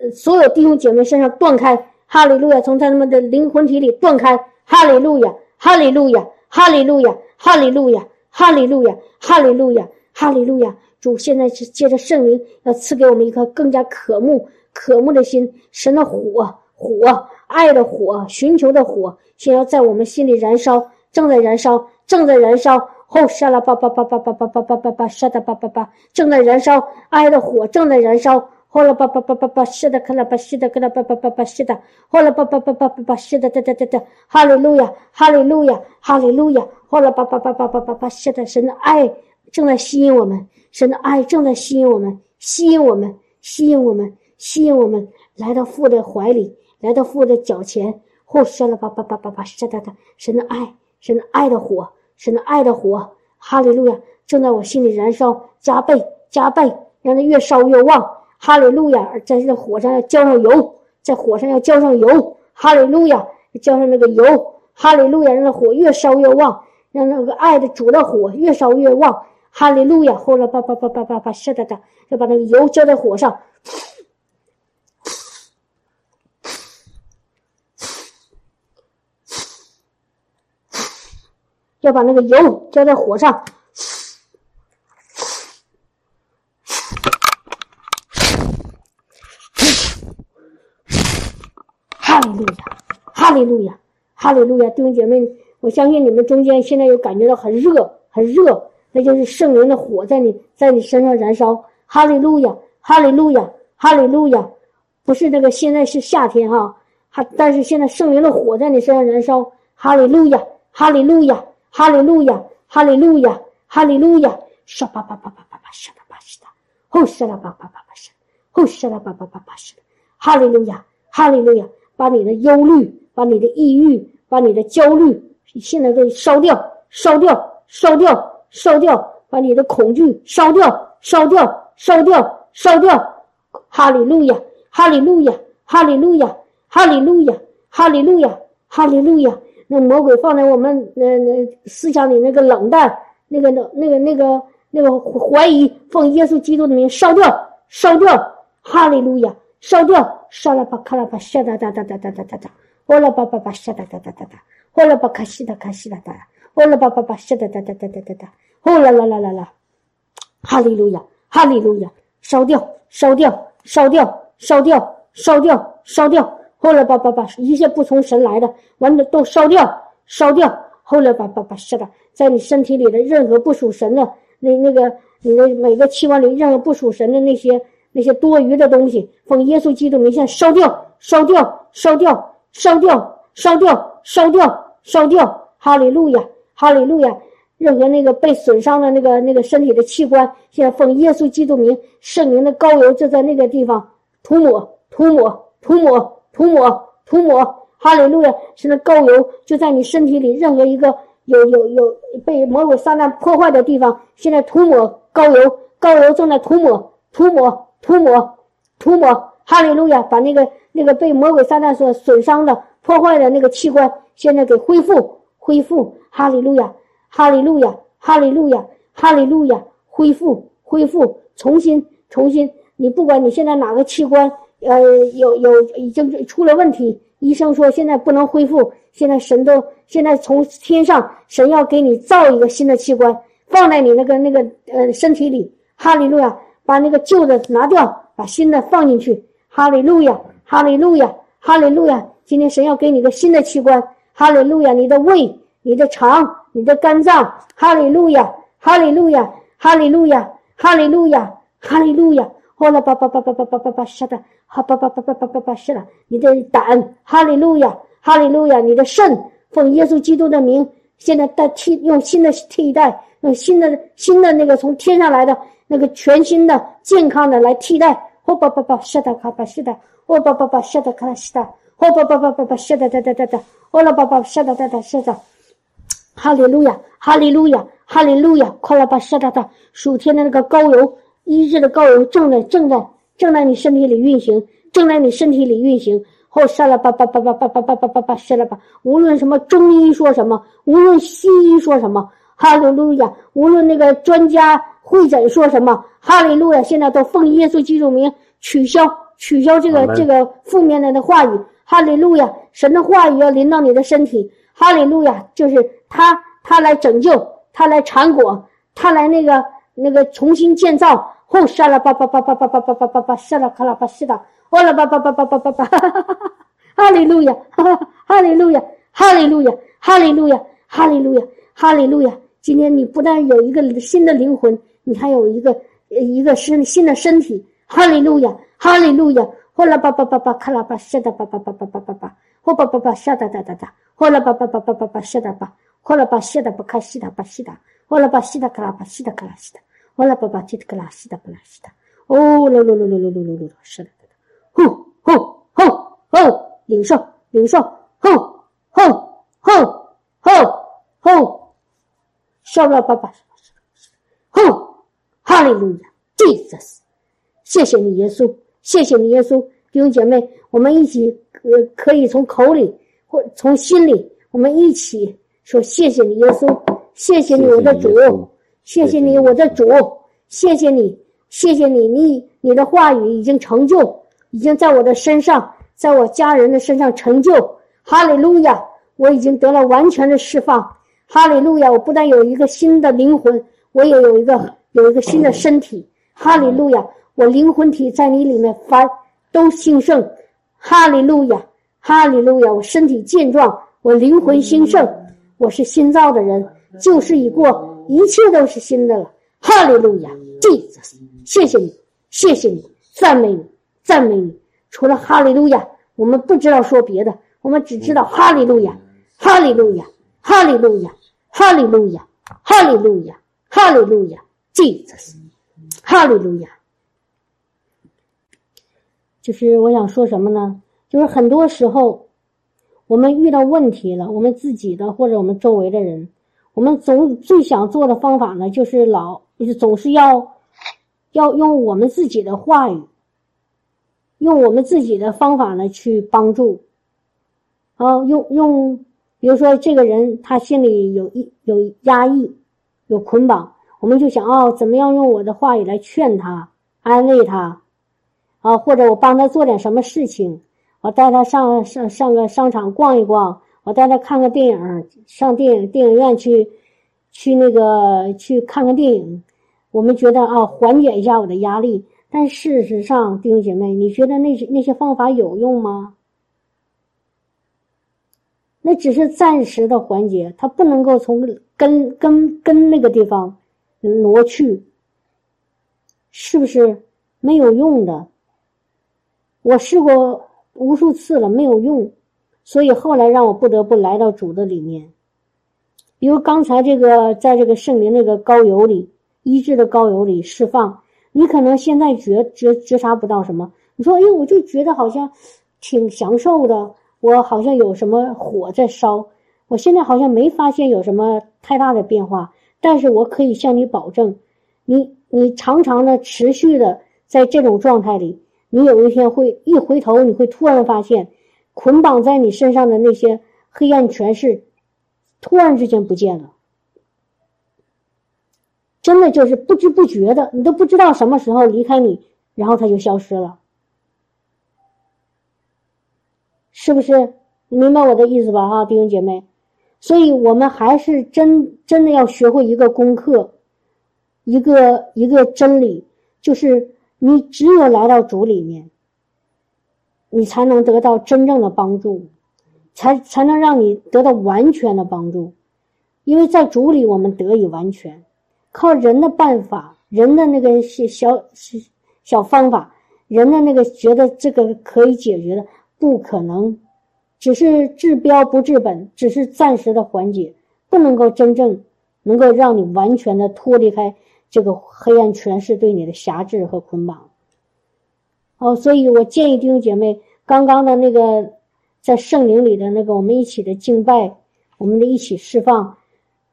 呃所有弟兄姐妹身上断开，哈利路亚，从他们的灵魂体里断开，哈利路亚，哈利路亚，哈利路亚，哈利路亚，哈利路亚，哈利路亚，哈利路亚。主现在是借着圣灵要赐给我们一颗更加渴慕、渴慕的心，神的火，火。爱的火，寻求的火，先要在我们心里燃烧，正在燃烧，正在燃烧。后沙拉巴巴巴巴巴巴巴巴巴巴沙哒巴巴巴，正在燃烧，爱的火正在燃烧。后来巴巴巴巴巴是的，克拉巴是的，克拉巴巴巴巴是的。后来巴巴巴巴巴巴是的，哒哒哒哒，哈利路亚，哈利路亚，哈利路亚。后来巴巴巴巴巴巴巴是的，神的爱正在吸引我们，神的爱正在吸引我们，吸引我们，吸引我们，吸引我们来到父的怀里，来到父的脚前。后沙拉巴巴巴巴巴是的的，神的爱，神的爱的火。神的爱的火，哈利路亚，正在我心里燃烧，加倍加倍，让它越烧越旺。哈利路亚，在这火上要浇上油，在火上要浇上油。哈利路亚，浇上那个油。哈利路亚，让那火越烧越旺，让那个爱的主的火越烧越旺。哈利路亚，后来叭叭叭叭叭叭，是的的，要把那个油浇在火上。要把那个油浇在火上，哈利路亚，哈利路亚，哈利路亚！弟兄姐妹，我相信你们中间现在有感觉到很热，很热，那就是圣灵的火在你在你身上燃烧。哈利路亚，哈利路亚，哈利路亚！不是那个现在是夏天哈，哈，但是现在圣灵的火在你身上燃烧。哈利路亚，哈利路亚。哈利路亚，哈利路亚，哈利路亚！沙巴巴巴巴巴巴沙拉巴西达，呼沙拉巴巴巴巴沙，呼沙拉巴巴巴巴沙。哈利路亚，哈利路亚！把你的忧虑，把你的抑郁，把你的焦虑，现在给烧掉，烧掉，烧掉，烧掉！把你的恐惧烧掉，烧掉，烧掉，烧掉！哈利路亚，哈利路亚，哈利路亚，哈利路亚，哈利路亚，哈利路亚！那魔鬼放在我们那那思想里那个冷淡，那个那那个那个那个怀疑，奉耶稣基督的名烧掉，烧掉，哈利路亚，烧掉，烧了吧，卡了吧，沙哒哒哒哒哒哒哒哒，呼啦吧吧吧，沙哒哒哒哒哒，呼啦吧卡西哒卡西哒哒，呼啦吧吧吧，沙哒哒哒哒哒哒哒，呼啦啦啦啦啦，哈利路亚，哈利路亚，烧掉，烧掉，烧掉，烧掉，烧掉，烧掉。后来把把把一切不从神来的，完了都烧掉，烧掉。后来把把把是的，在你身体里的任何不属神的那那个你的每个器官里任何不属神的那些那些多余的东西，奉耶稣基督名，先烧掉，烧掉，烧掉，烧掉，烧掉，烧掉，烧掉。哈利路亚，哈利路亚。任何那个被损伤的那个那个身体的器官，现在奉耶稣基督名，圣灵的膏油就在那个地方涂抹，涂抹，涂抹。涂抹，涂抹，哈利路亚！现在膏油就在你身体里，任何一个有有有被魔鬼撒旦破坏的地方，现在涂抹膏油，膏油正在涂抹，涂抹，涂抹，涂抹，哈利路亚！把那个那个被魔鬼撒旦所损伤的、破坏的那个器官，现在给恢复，恢复，哈利路亚，哈利路亚，哈利路亚，哈利路亚，恢复，恢复，重新，重新，你不管你现在哪个器官。呃，有有已经出了问题，医生说现在不能恢复。现在神都现在从天上神要给你造一个新的器官，放在你那个那个呃身体里。哈利路亚，把那个旧的拿掉，把新的放进去。哈利路亚，哈利路亚，哈利路亚。今天神要给你个新的器官。哈利路亚，你的胃、你的肠、你的肝脏。哈利路亚，哈利路亚，哈利路亚，哈利路亚，哈利路亚。哗啦吧吧吧吧吧吧吧吧，是的，哈吧吧吧吧吧吧吧，是的，你的胆，哈利路亚，哈利路亚，你的肾，奉耶稣基督的名，现在代替用新的替代，用新的新的那个从天上来的那个全新的健康的来替代，哗吧吧吧，是的，哈巴是的，哗吧吧吧，是的，卡是的，哗吧吧吧吧吧，是的，哒哒哒哒，哗啦吧吧，是的，哒哒是的，哈利路亚，哈利路亚，哈利路亚，快啦吧，是的哒，属天的那个膏油。医治的膏油正在正在正在你身体里运行，正在你身体里运行。后杀了吧吧吧吧吧吧吧吧吧吧杀了吧！无论什么中医说什么，无论西医说什么，哈利路亚！无论那个专家会诊说什么，哈利路亚！现在都奉耶稣基督名取消取消这个这个负面的的话语，哈利路亚！神的话语要临到你的身体，哈利路亚！就是他他来拯救，他来产果，他来那个。那个重新建造，后杀了吧吧吧吧吧吧吧吧吧吧，杀了卡拉巴西的，完了吧吧吧吧吧吧吧，哈利路亚，哈哈，哈利路亚，哈利路亚，哈利路亚，哈利路亚，哈利路亚。今天你不但有一个新的灵魂，你还有一个一个身新的身体。哈利路亚，哈利路亚。呼啦吧吧吧吧，卡拉吧，沙哒吧吧吧吧吧吧吧，呼吧吧吧，沙哒哒哒哒，呼啦吧吧吧吧吧吧，沙哒吧，呼啦吧，西哒吧卡西哒吧西哒，呼啦吧，西哒卡拉吧西哒卡拉西哒，呼啦吧吧，吉哒卡啦西哒不啦西哒。哦，噜噜噜噜噜噜噜噜，是的，呼呼呼呼，领受领受，呼呼呼呼呼，烧了爸爸，呼，哈利路亚，Jesus，谢谢你耶稣。谢谢你，耶稣。弟兄姐妹，我们一起呃可以从口里或从心里，我们一起说谢谢你，耶稣，谢谢你，我的主，谢谢你，我的主，谢谢你，谢谢你，你你的话语已经成就，已经在我的身上，在我家人的身上成就。哈利路亚，我已经得了完全的释放。哈利路亚，我不但有一个新的灵魂，我也有一个有一个新的身体。哈利路亚。我灵魂体在你里面发都兴盛，哈利路亚，哈利路亚！我身体健壮，我灵魂兴盛，我是新造的人，旧事已过，一切都是新的了，哈利路亚！Jesus，谢谢你，谢谢你，赞美你，赞美你！除了哈利路亚，我们不知道说别的，我们只知道哈利路亚，哈利路亚，哈利路亚，哈利路亚，哈利路亚，哈利路亚！Jesus，哈利路亚。就是我想说什么呢？就是很多时候，我们遇到问题了，我们自己的或者我们周围的人，我们总最想做的方法呢，就是老就是总是要要用我们自己的话语，用我们自己的方法呢去帮助，啊，用用，比如说这个人他心里有一有压抑，有捆绑，我们就想哦，怎么样用我的话语来劝他，安慰他。啊，或者我帮他做点什么事情，我带他上上上个商场逛一逛，我带他看个电影，上电影电影院去，去那个去看看电影，我们觉得啊，缓解一下我的压力。但事实上，弟兄姐妹，你觉得那些那些方法有用吗？那只是暂时的缓解，它不能够从根根根那个地方挪去，是不是没有用的？我试过无数次了，没有用，所以后来让我不得不来到主的里面。比如刚才这个，在这个圣灵那个高油里医治的高油里释放，你可能现在觉觉觉察不到什么。你说，哎，我就觉得好像挺享受的，我好像有什么火在烧，我现在好像没发现有什么太大的变化。但是我可以向你保证，你你常常的持续的在这种状态里。你有一天会一回头，你会突然发现，捆绑在你身上的那些黑暗权势，突然之间不见了。真的就是不知不觉的，你都不知道什么时候离开你，然后他就消失了，是不是？你明白我的意思吧？哈，弟兄姐妹，所以我们还是真真的要学会一个功课，一个一个真理，就是。你只有来到主里面，你才能得到真正的帮助，才才能让你得到完全的帮助。因为在主里，我们得以完全。靠人的办法，人的那个小小小方法，人的那个觉得这个可以解决的，不可能。只是治标不治本，只是暂时的缓解，不能够真正能够让你完全的脱离开。这个黑暗权势对你的辖制和捆绑，哦，所以我建议弟兄姐妹，刚刚的那个在圣灵里的那个我们一起的敬拜，我们的一起释放，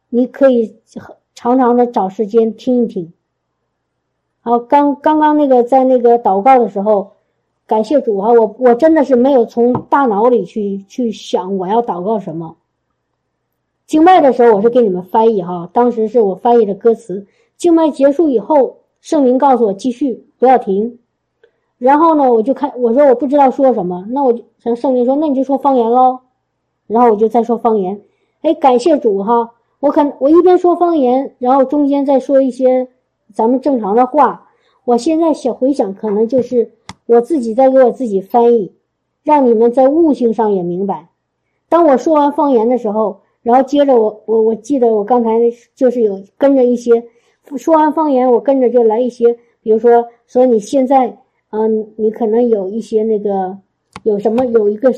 你可以常常的找时间听一听。好，刚刚刚那个在那个祷告的时候，感谢主哈，我我真的是没有从大脑里去去想我要祷告什么。敬拜的时候我是给你们翻译哈，当时是我翻译的歌词。静脉结束以后，圣灵告诉我继续不要停。然后呢，我就看我说我不知道说什么，那我就圣灵说，那你就说方言喽。然后我就再说方言。哎，感谢主哈！我可我一边说方言，然后中间再说一些咱们正常的话。我现在想回想，可能就是我自己在给我自己翻译，让你们在悟性上也明白。当我说完方言的时候，然后接着我我我记得我刚才就是有跟着一些说完方言，我跟着就来一些，比如说说你现在嗯，你可能有一些那个有什么有一个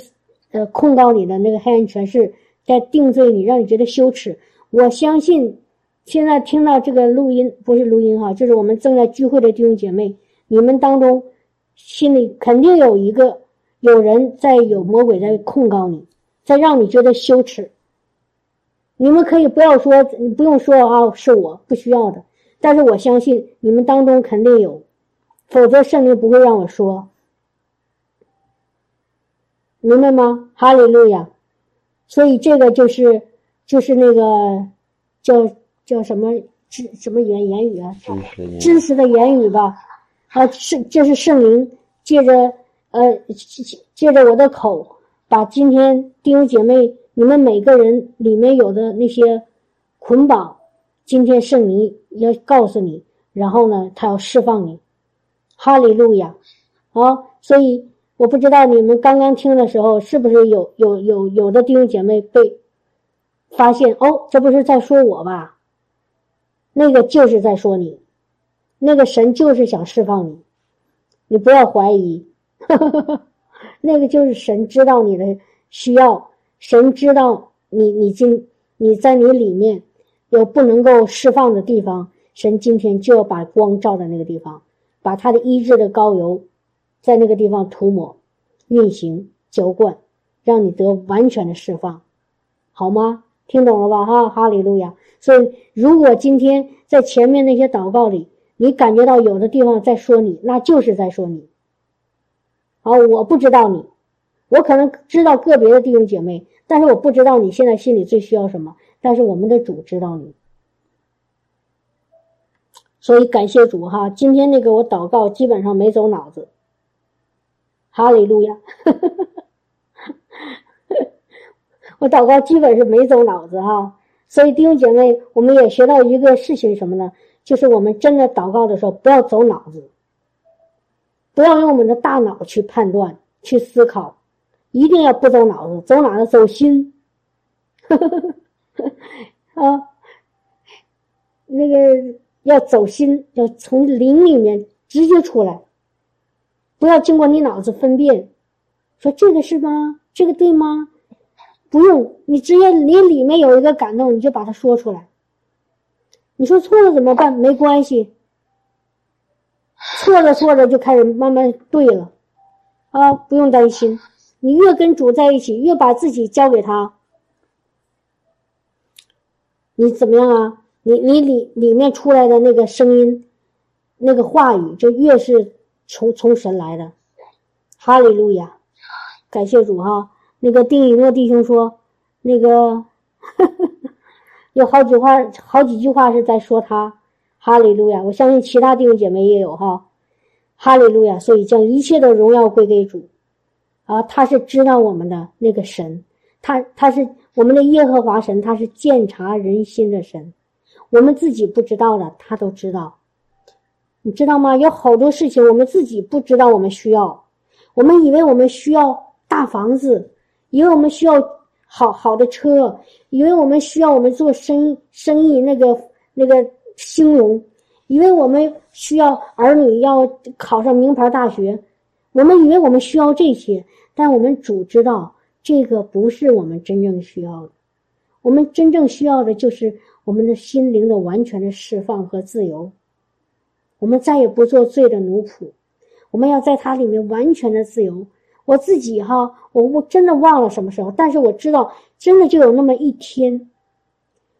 呃控告你的那个黑暗权势在定罪你，让你觉得羞耻。我相信现在听到这个录音不是录音哈，就是我们正在聚会的弟兄姐妹，你们当中心里肯定有一个有人在有魔鬼在控告你。在让你觉得羞耻，你们可以不要说，你不用说啊，是我不需要的。但是我相信你们当中肯定有，否则圣灵不会让我说，明白吗？哈利路亚。所以这个就是就是那个叫叫什么知什么言言语啊，知识的言语吧。啊，是这是圣灵借着呃借着我的口。把今天弟兄姐妹，你们每个人里面有的那些捆绑，今天圣灵要告诉你，然后呢，他要释放你，哈利路亚，啊！所以我不知道你们刚刚听的时候，是不是有有有有的弟兄姐妹被发现哦，这不是在说我吧？那个就是在说你，那个神就是想释放你，你不要怀疑。那个就是神知道你的需要，神知道你你今你在你里面有不能够释放的地方，神今天就要把光照在那个地方，把他的医治的膏油在那个地方涂抹、运行、浇灌，让你得完全的释放，好吗？听懂了吧？哈，哈利路亚！所以，如果今天在前面那些祷告里，你感觉到有的地方在说你，那就是在说你。好，我不知道你，我可能知道个别的弟兄姐妹，但是我不知道你现在心里最需要什么。但是我们的主知道你，所以感谢主哈。今天那个我祷告基本上没走脑子，哈利路亚，我祷告基本是没走脑子哈。所以弟兄姐妹，我们也学到一个事情什么呢？就是我们真的祷告的时候不要走脑子。不要用我们的大脑去判断、去思考，一定要不走脑子，走哪子？走心。啊，那个要走心，要从灵里面直接出来，不要经过你脑子分辨，说这个是吗？这个对吗？不用，你直接你里面有一个感动，你就把它说出来。你说错了怎么办？没关系。错着错着就开始慢慢对了，啊，不用担心。你越跟主在一起，越把自己交给他，你怎么样啊？你你里里面出来的那个声音，那个话语就越是从从神来的。哈利路亚，感谢主哈。那个丁一诺弟兄说，那个 有好几话，好几句话是在说他。哈利路亚！我相信其他弟兄姐妹也有哈，哈利路亚！所以将一切的荣耀归给主，啊，他是知道我们的那个神，他他是我们的耶和华神，他是鉴察人心的神，我们自己不知道的，他都知道，你知道吗？有好多事情我们自己不知道，我们需要，我们以为我们需要大房子，以为我们需要好好的车，以为我们需要我们做生生意那个那个。兴隆，以为我们需要儿女要考上名牌大学，我们以为我们需要这些，但我们主知道这个不是我们真正需要的。我们真正需要的就是我们的心灵的完全的释放和自由。我们再也不做罪的奴仆，我们要在它里面完全的自由。我自己哈，我我真的忘了什么时候，但是我知道，真的就有那么一天。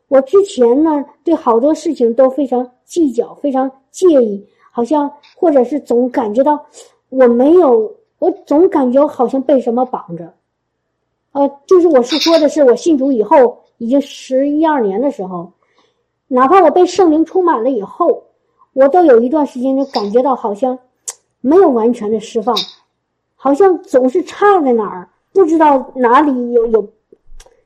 我之前呢，对好多事情都非常计较，非常介意，好像或者是总感觉到我没有，我总感觉我好像被什么绑着，呃，就是我是说的是我信主以后，已经十一二年的时候，哪怕我被圣灵充满了以后，我都有一段时间就感觉到好像没有完全的释放，好像总是差在哪儿，不知道哪里有有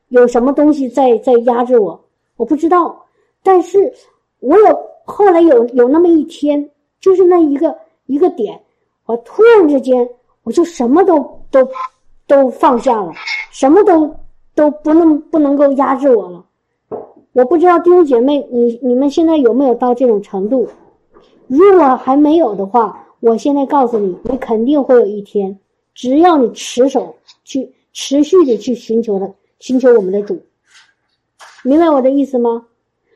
有什么东西在在压制我。我不知道，但是我有后来有有那么一天，就是那一个一个点，我突然之间我就什么都都都放下了，什么都都不能不能够压制我了。我不知道弟兄姐妹，你你们现在有没有到这种程度？如果还没有的话，我现在告诉你，你肯定会有一天，只要你持守去持续的去寻求的，寻求我们的主，明白我的意思吗？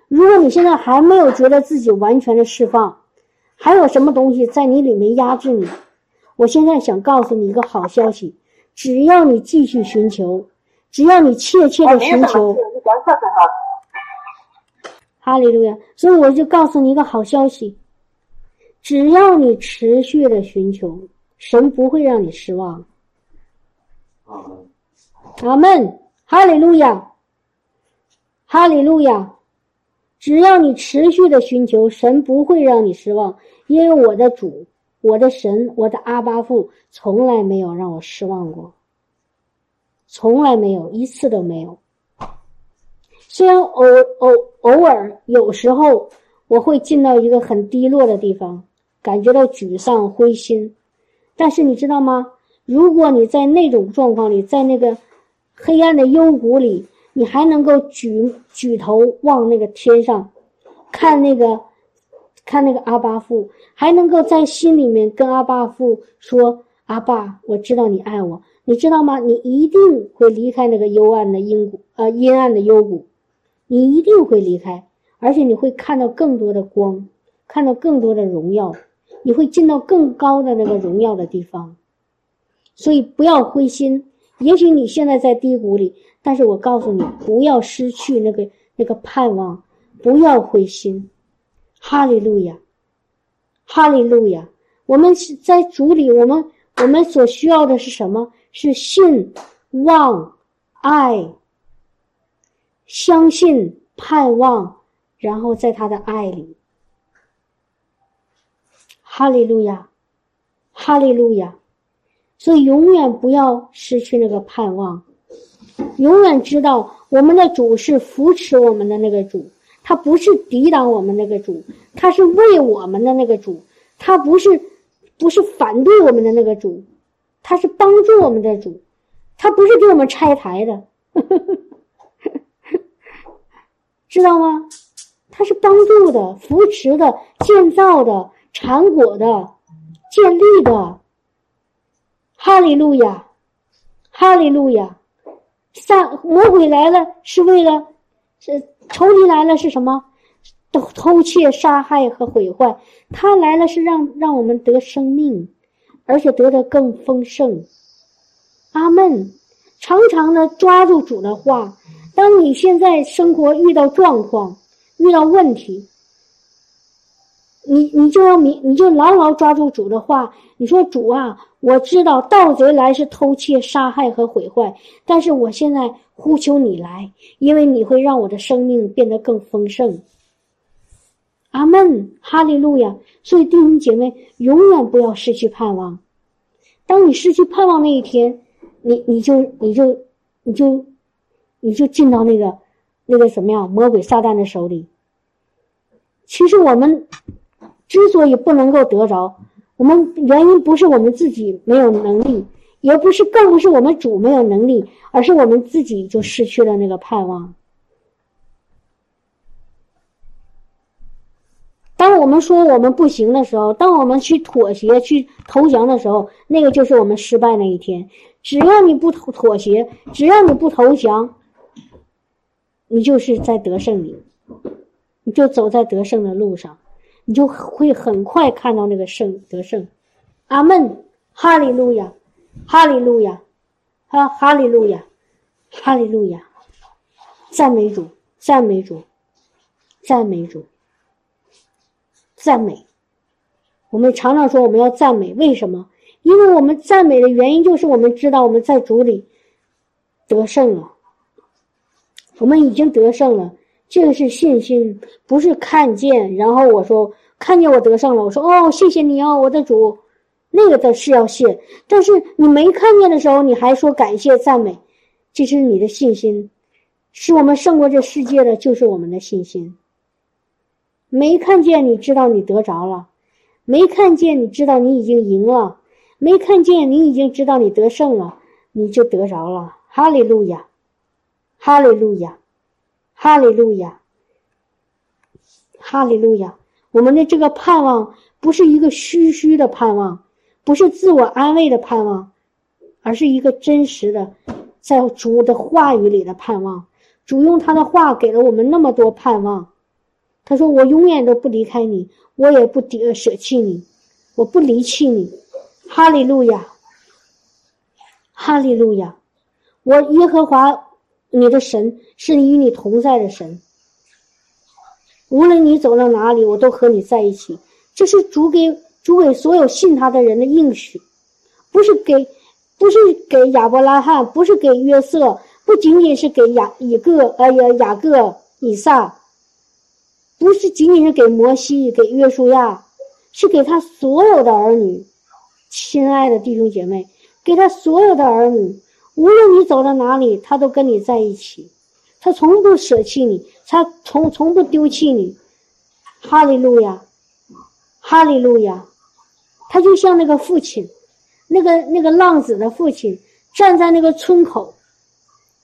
如果你现在还没有觉得自己完全的释放，还有什么东西在你里面压制你？我现在想告诉你一个好消息：只要你继续寻求，只要你切切的寻求，哈利路亚！所以我就告诉你一个好消息。只要你持续的寻求，神不会让你失望。阿门，哈利路亚，哈利路亚。只要你持续的寻求，神不会让你失望，因为我的主，我的神，我的阿巴父从来没有让我失望过，从来没有一次都没有。虽然偶偶偶尔有时候我会进到一个很低落的地方。感觉到沮丧、灰心，但是你知道吗？如果你在那种状况里，在那个黑暗的幽谷里，你还能够举举头望那个天上，看那个看那个阿巴父，还能够在心里面跟阿巴父说：“阿爸，我知道你爱我。”你知道吗？你一定会离开那个幽暗的阴谷，呃，阴暗的幽谷，你一定会离开，而且你会看到更多的光，看到更多的荣耀。你会进到更高的那个荣耀的地方，所以不要灰心。也许你现在在低谷里，但是我告诉你，不要失去那个那个盼望，不要灰心。哈利路亚，哈利路亚。我们是在主里，我们我们所需要的是什么？是信、望、爱、相信、盼望，然后在他的爱里。哈利路亚，哈利路亚！所以永远不要失去那个盼望，永远知道我们的主是扶持我们的那个主，他不是抵挡我们那个主，他是为我们的那个主，他不是不是反对我们的那个主，他是帮助我们的主，他不是给我们拆台的，知道吗？他是帮助的、扶持的、建造的。产果的，建立的，哈利路亚，哈利路亚。撒魔鬼来了是为了，是仇敌来了是什么？偷偷窃、杀害和毁坏。他来了是让让我们得生命，而且得的更丰盛。阿门。常常的抓住主的话。当你现在生活遇到状况、遇到问题。你你就要明，你就牢牢抓住主的话。你说主啊，我知道盗贼来是偷窃、杀害和毁坏，但是我现在呼求你来，因为你会让我的生命变得更丰盛。阿门，哈利路亚。所以弟兄姐妹，永远不要失去盼望。当你失去盼望那一天，你你就你就你就你就进到那个那个什么呀，魔鬼撒旦的手里。其实我们。之所以不能够得着，我们原因不是我们自己没有能力，也不是更不是我们主没有能力，而是我们自己就失去了那个盼望。当我们说我们不行的时候，当我们去妥协、去投降的时候，那个就是我们失败那一天。只要你不妥妥协，只要你不投降，你就是在得胜里，你就走在得胜的路上。你就会很快看到那个胜得胜，阿门，哈利路亚，哈利路亚，哈哈利路亚，哈利路亚，赞美主，赞美主，赞美主，赞美。我们常常说我们要赞美，为什么？因为我们赞美的原因就是我们知道我们在主里得胜了，我们已经得胜了。这个是信心，不是看见。然后我说看见我得胜了，我说哦，谢谢你哦，我的主，那个的是要谢。但是你没看见的时候，你还说感谢赞美，这是你的信心，是我们胜过这世界的，就是我们的信心。没看见，你知道你得着了；没看见，你知道你已经赢了；没看见，你已经知道你得胜了。你就得着了。哈利路亚，哈利路亚，哈利路亚，哈利路亚。我们的这个盼望不是一个虚虚的盼望，不是自我安慰的盼望，而是一个真实的，在主的话语里的盼望。主用他的话给了我们那么多盼望。他说：“我永远都不离开你，我也不舍舍弃你，我不离弃你。”哈利路亚，哈利路亚！我耶和华，你的神是与你同在的神。无论你走到哪里，我都和你在一起。这是主给主给所有信他的人的应许，不是给，不是给亚伯拉罕，不是给约瑟，不仅仅是给雅一个，呃呀雅各、以撒。不是仅仅是给摩西、给约书亚，是给他所有的儿女，亲爱的弟兄姐妹，给他所有的儿女，无论你走到哪里，他都跟你在一起，他从不舍弃你，他从从不丢弃你。哈利路亚，哈利路亚，他就像那个父亲，那个那个浪子的父亲，站在那个村口，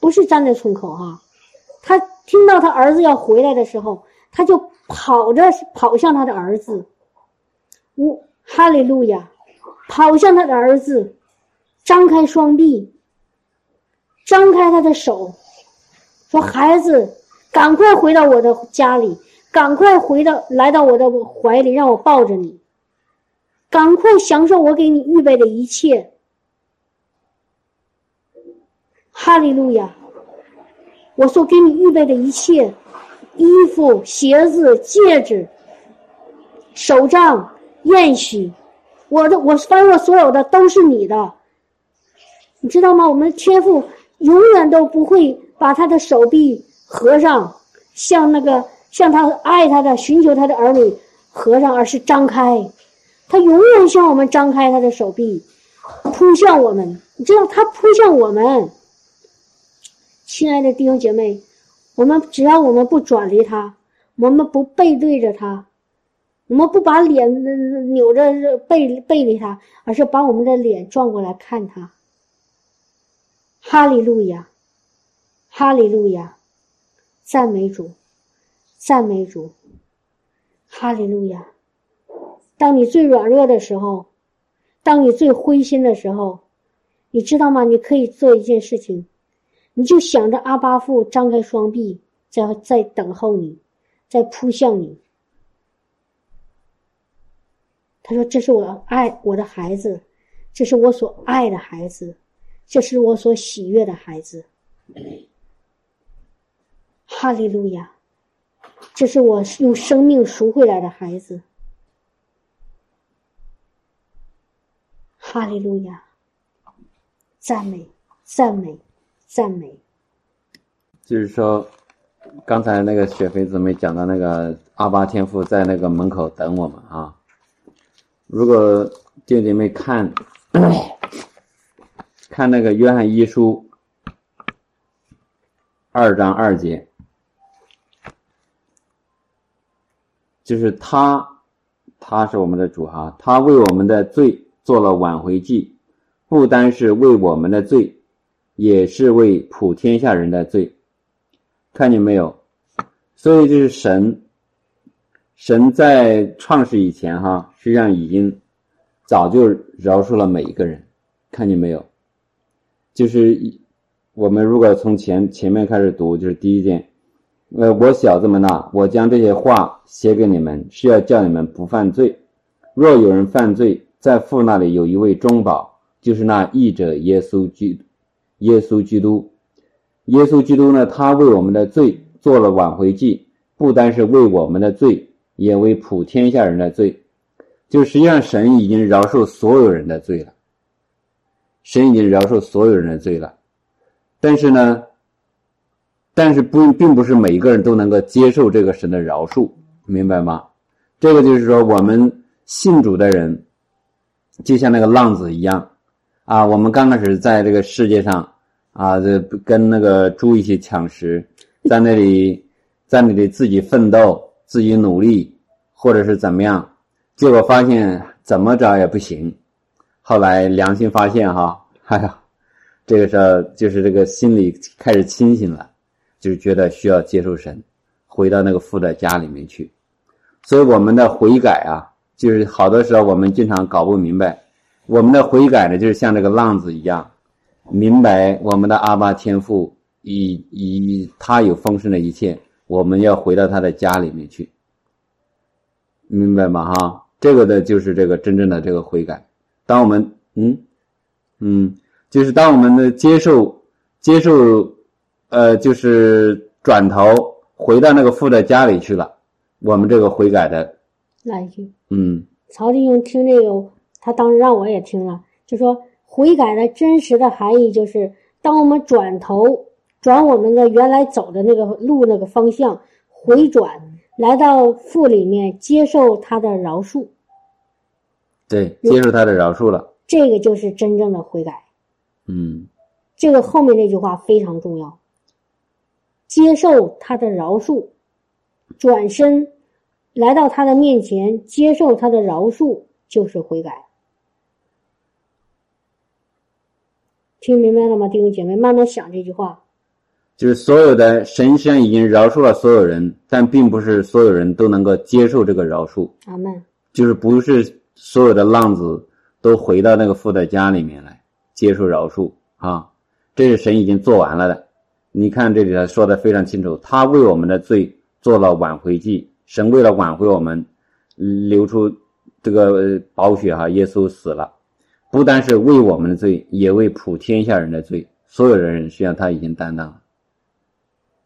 不是站在村口哈，他听到他儿子要回来的时候。他就跑着跑向他的儿子，我，哈利路亚，跑向他的儿子，张开双臂，张开他的手，说：“孩子，赶快回到我的家里，赶快回到来到我的怀里，让我抱着你，赶快享受我给你预备的一切。”哈利路亚，我所给你预备的一切。衣服、鞋子、戒指、手杖、宴席，我的我翻我所有的都是你的，你知道吗？我们天父永远都不会把他的手臂合上，像那个像他爱他的、寻求他的儿女合上，而是张开。他永远向我们张开他的手臂，扑向我们。你知道他扑向我们，亲爱的弟兄姐妹。我们只要我们不转离他，我们不背对着他，我们不把脸扭着背背离他，而是把我们的脸转过来看他。哈利路亚，哈利路亚，赞美主，赞美主，哈利路亚。当你最软弱的时候，当你最灰心的时候，你知道吗？你可以做一件事情。你就想着阿巴父张开双臂，在在等候你，在扑向你。他说：“这是我爱我的孩子，这是我所爱的孩子，这是我所喜悦的孩子。”哈利路亚！这是我用生命赎回来的孩子。哈利路亚！赞美，赞美。赞美，就是说，刚才那个雪飞姊妹讲的那个阿巴天父在那个门口等我们啊。如果弟兄姐妹看 看那个约翰一书二章二节，就是他，他是我们的主哈，他为我们的罪做了挽回祭，不单是为我们的罪。也是为普天下人的罪，看见没有？所以就是神，神在创世以前，哈，实际上已经早就饶恕了每一个人，看见没有？就是我们如果从前前面开始读，就是第一件，呃，我小这么大，我将这些话写给你们，是要叫你们不犯罪。若有人犯罪，在父那里有一位中保，就是那义者耶稣基督。耶稣基督，耶稣基督呢？他为我们的罪做了挽回祭，不单是为我们的罪，也为普天下人的罪。就实际上，神已经饶恕所有人的罪了。神已经饶恕所有人的罪了。但是呢，但是不，并不是每一个人都能够接受这个神的饶恕，明白吗？这个就是说，我们信主的人，就像那个浪子一样。啊，我们刚开始在这个世界上，啊，这跟那个猪一起抢食，在那里，在那里自己奋斗，自己努力，或者是怎么样，结果发现怎么着也不行。后来良心发现，哈，哎呀，这个时候就是这个心里开始清醒了，就是觉得需要接受神，回到那个父的家里面去。所以我们的悔改啊，就是好多时候我们经常搞不明白，我们的悔改呢，就是像这个浪子一样，明白我们的阿巴天父以以他有丰盛的一切，我们要回到他的家里面去，明白吗？哈，这个的就是这个真正的这个悔改。当我们嗯嗯，就是当我们的接受接受，呃，就是转头回到那个父的家里去了。我们这个悔改的来一句，嗯，曹弟兄听这个，他当时让我也听了，就说悔改的真实的含义就是，当我们转头转我们的原来走的那个路那个方向，回转来到父里面接受他的饶恕，对，接受他的饶恕了，这个就是真正的悔改。嗯，这个后面那句话非常重要，接受他的饶恕，转身。来到他的面前，接受他的饶恕，就是悔改。听明白了吗，弟兄姐妹？慢慢想这句话。就是所有的神仙已经饶恕了所有人，但并不是所有人都能够接受这个饶恕。阿门。就是不是所有的浪子都回到那个富的家里面来接受饶恕啊？这是神已经做完了的。你看这里头说的非常清楚，他为我们的罪做了挽回祭。神为了挽回我们，流出这个宝血哈，耶稣死了，不单是为我们的罪，也为普天下人的罪，所有的人实际上他已经担当了。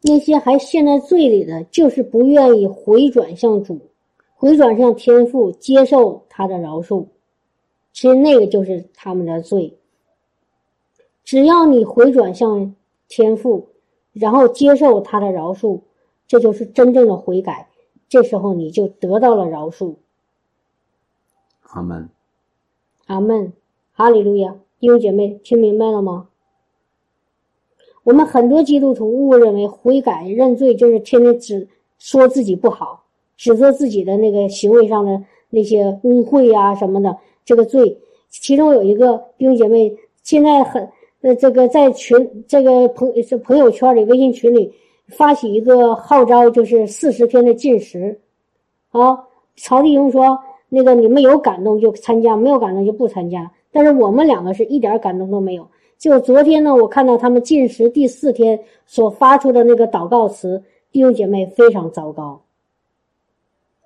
那些还陷在罪里的，就是不愿意回转向主，回转向天父，接受他的饶恕。其实那个就是他们的罪。只要你回转向天父，然后接受他的饶恕，这就是真正的悔改。这时候你就得到了饶恕。阿门，阿门，哈利路亚！弟兄姐妹，听明白了吗？我们很多基督徒误认为悔改认罪就是天天只说自己不好，指责自己的那个行为上的那些污秽呀什么的这个罪。其中有一个弟兄姐妹，现在很呃这个在群这个朋是朋友圈里微信群里。发起一个号召，就是四十天的禁食。啊，曹弟兄说：“那个你们有感动就参加，没有感动就不参加。”但是我们两个是一点感动都没有。就昨天呢，我看到他们进食第四天所发出的那个祷告词，弟兄姐妹非常糟糕。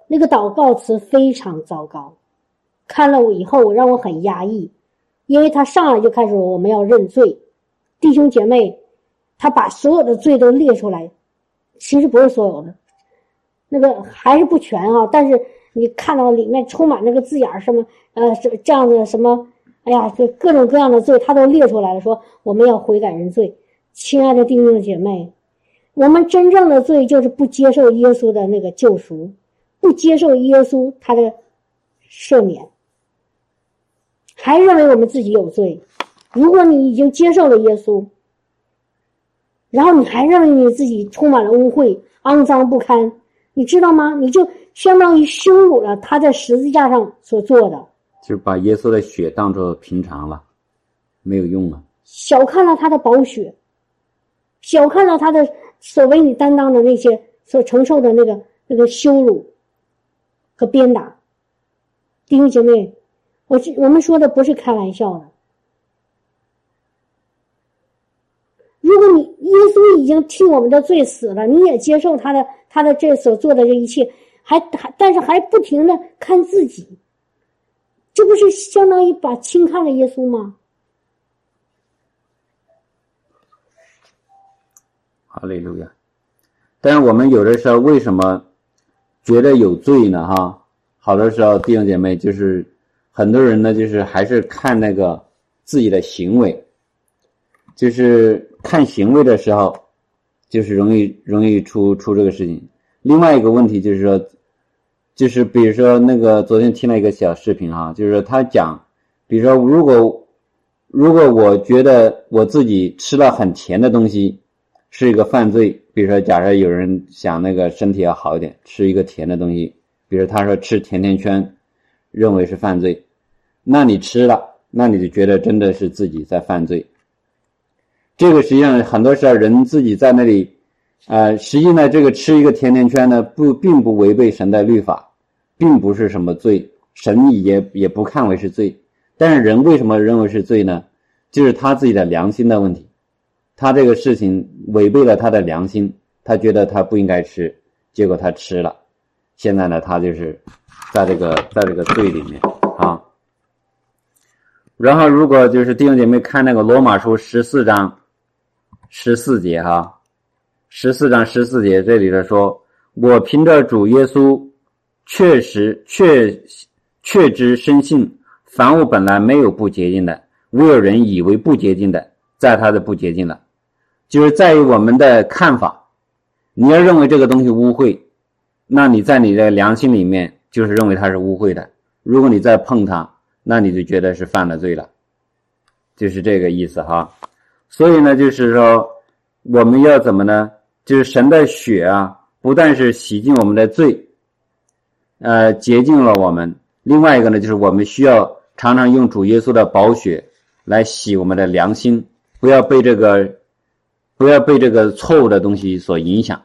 那个祷告词非常糟糕，看了我以后让我很压抑，因为他上来就开始我们要认罪，弟兄姐妹。他把所有的罪都列出来，其实不是所有的，那个还是不全啊。但是你看到里面充满那个字眼什么呃，这这样的什么，哎呀，这各种各样的罪，他都列出来了。说我们要悔改认罪，亲爱的弟兄姐妹，我们真正的罪就是不接受耶稣的那个救赎，不接受耶稣他的赦免，还认为我们自己有罪。如果你已经接受了耶稣。然后你还认为你自己充满了污秽、肮脏不堪，你知道吗？你就相当于羞辱了他在十字架上所做的，就把耶稣的血当作平常了，没有用了。小看了他的宝血，小看了他的所为你担当的那些所承受的那个那个羞辱和鞭打，弟兄姐妹，我我们说的不是开玩笑的。如果你耶稣已经替我们的罪死了，你也接受他的他的这所做的这一切，还还但是还不停的看自己，这不是相当于把轻看了耶稣吗？好嘞，路亚。但是我们有的时候为什么觉得有罪呢？哈，好多时候弟兄姐妹就是很多人呢，就是还是看那个自己的行为。就是看行为的时候，就是容易容易出出这个事情。另外一个问题就是说，就是比如说那个昨天听了一个小视频哈，就是他讲，比如说如果如果我觉得我自己吃了很甜的东西是一个犯罪，比如说假设有人想那个身体要好一点，吃一个甜的东西，比如他说吃甜甜圈，认为是犯罪，那你吃了，那你就觉得真的是自己在犯罪。这个实际上很多时候人自己在那里，呃，实际呢，这个吃一个甜甜圈呢，不并不违背神的律法，并不是什么罪，神也也不看为是罪。但是人为什么认为是罪呢？就是他自己的良心的问题，他这个事情违背了他的良心，他觉得他不应该吃，结果他吃了，现在呢，他就是在这个在这个罪里面啊。然后，如果就是弟兄姐妹看那个罗马书十四章十四节哈，十四章十四节这里头说：“我凭着主耶稣，确实确确知深信，凡物本来没有不洁净的，唯有人以为不洁净的，在他的不洁净了。”就是在于我们的看法，你要认为这个东西污秽，那你在你的良心里面就是认为它是污秽的。如果你再碰它，那你就觉得是犯了罪了，就是这个意思哈。所以呢，就是说我们要怎么呢？就是神的血啊，不但是洗净我们的罪，呃，洁净了我们。另外一个呢，就是我们需要常常用主耶稣的宝血来洗我们的良心，不要被这个不要被这个错误的东西所影响，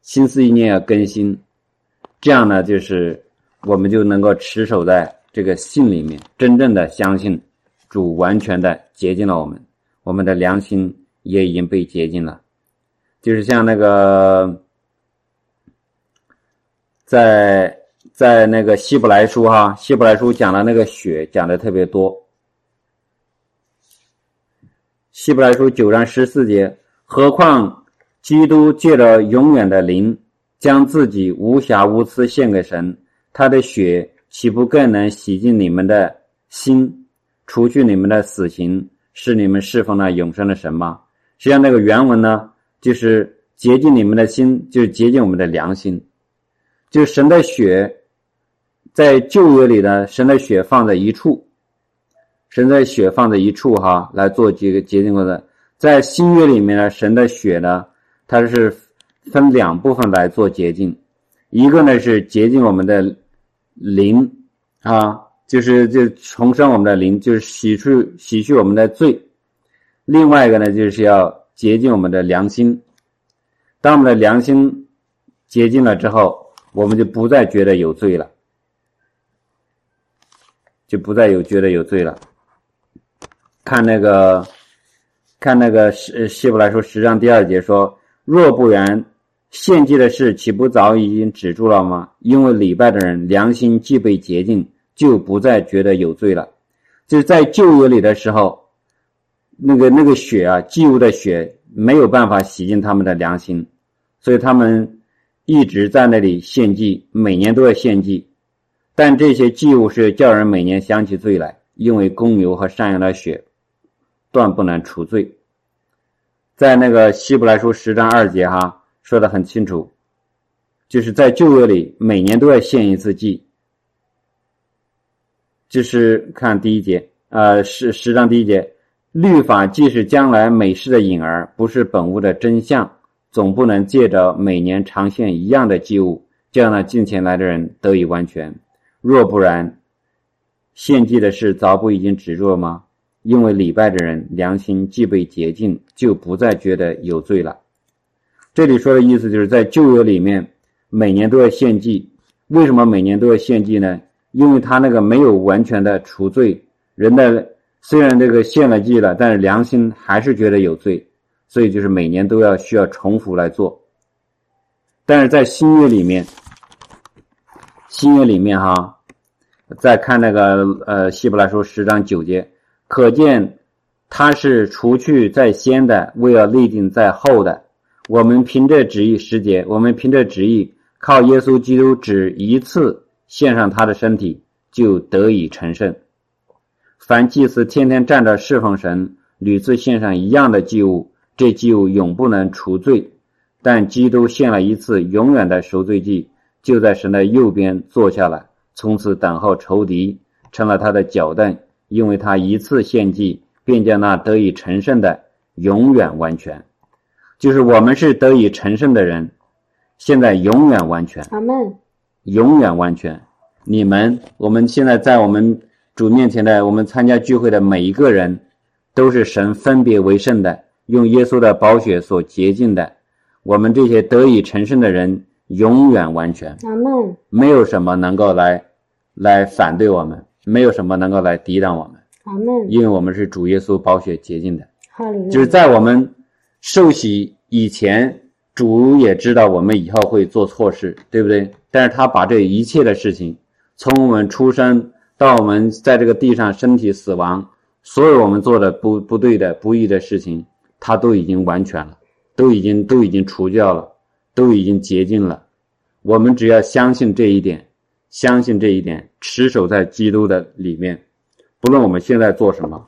心思意念要更新，这样呢，就是。我们就能够持守在这个信里面，真正的相信主，完全的洁净了我们，我们的良心也已经被洁净了。就是像那个，在在那个希伯来书哈，希伯来书讲的那个血讲的特别多。希伯来书九章十四节，何况基督借着永远的灵，将自己无瑕无疵献给神。他的血岂不更能洗净你们的心，除去你们的死刑，使你们侍奉了永生的神吗？实际上，那个原文呢，就是洁净你们的心，就是洁净我们的良心。就神的血，在旧约里呢，神的血放在一处，神的血放在一处哈，来做这个洁净过的。在新约里面呢，神的血呢，它是分两部分来做洁净，一个呢是洁净我们的。灵啊，就是就重生我们的灵，就是洗去洗去我们的罪。另外一个呢，就是要洁净我们的良心。当我们的良心洁净了之后，我们就不再觉得有罪了，就不再有觉得有罪了。看那个，看那个希希伯来书十章第二节说：“若不然。”献祭的事岂不早已经止住了吗？因为礼拜的人良心既被洁净，就不再觉得有罪了。就是在旧约里的时候，那个那个血啊，祭物的血没有办法洗净他们的良心，所以他们一直在那里献祭，每年都要献祭。但这些祭物是叫人每年想起罪来，因为公牛和山羊的血断不能除罪。在那个希伯来书十章二节哈。说的很清楚，就是在旧约里每年都要献一次祭。就是看第一节，呃，十十章第一节，律法既是将来美事的影儿，不是本物的真相，总不能借着每年常献一样的祭物，这样呢近前来的人得以完全。若不然，献祭的事早不已经止住了吗？因为礼拜的人良心既被洁净，就不再觉得有罪了。这里说的意思就是在旧约里面，每年都要献祭。为什么每年都要献祭呢？因为他那个没有完全的除罪，人的虽然这个献了祭了，但是良心还是觉得有罪，所以就是每年都要需要重复来做。但是在新约里面，新约里面哈，再看那个呃希伯来书十章九节，可见他是除去在先的，为了立定在后的。我们凭着旨意时节，我们凭着旨意，靠耶稣基督只一次献上他的身体，就得以成圣。凡祭司天天站着侍奉神，屡次献上一样的祭物，这祭物永不能除罪。但基督献了一次永远的赎罪祭，就在神的右边坐下了，从此等候仇敌，成了他的脚凳，因为他一次献祭，便将那得以成圣的永远完全。就是我们是得以成圣的人，现在永远完全。阿门。永远完全。你们，我们现在在我们主面前的，我们参加聚会的每一个人，都是神分别为圣的，用耶稣的宝血所洁净的。我们这些得以成圣的人，永远完全，没有什么能够来来反对我们，没有什么能够来抵挡我们，因为我们是主耶稣宝血洁净的。就是在我们受洗以前，主也知道我们以后会做错事，对不对？但是他把这一切的事情，从我们出生到我们在这个地上身体死亡，所有我们做的不不对的、不义的事情，他都已经完全了，都已经都已经除掉了，都已经洁净了。我们只要相信这一点，相信这一点，持守在基督的里面，不论我们现在做什么。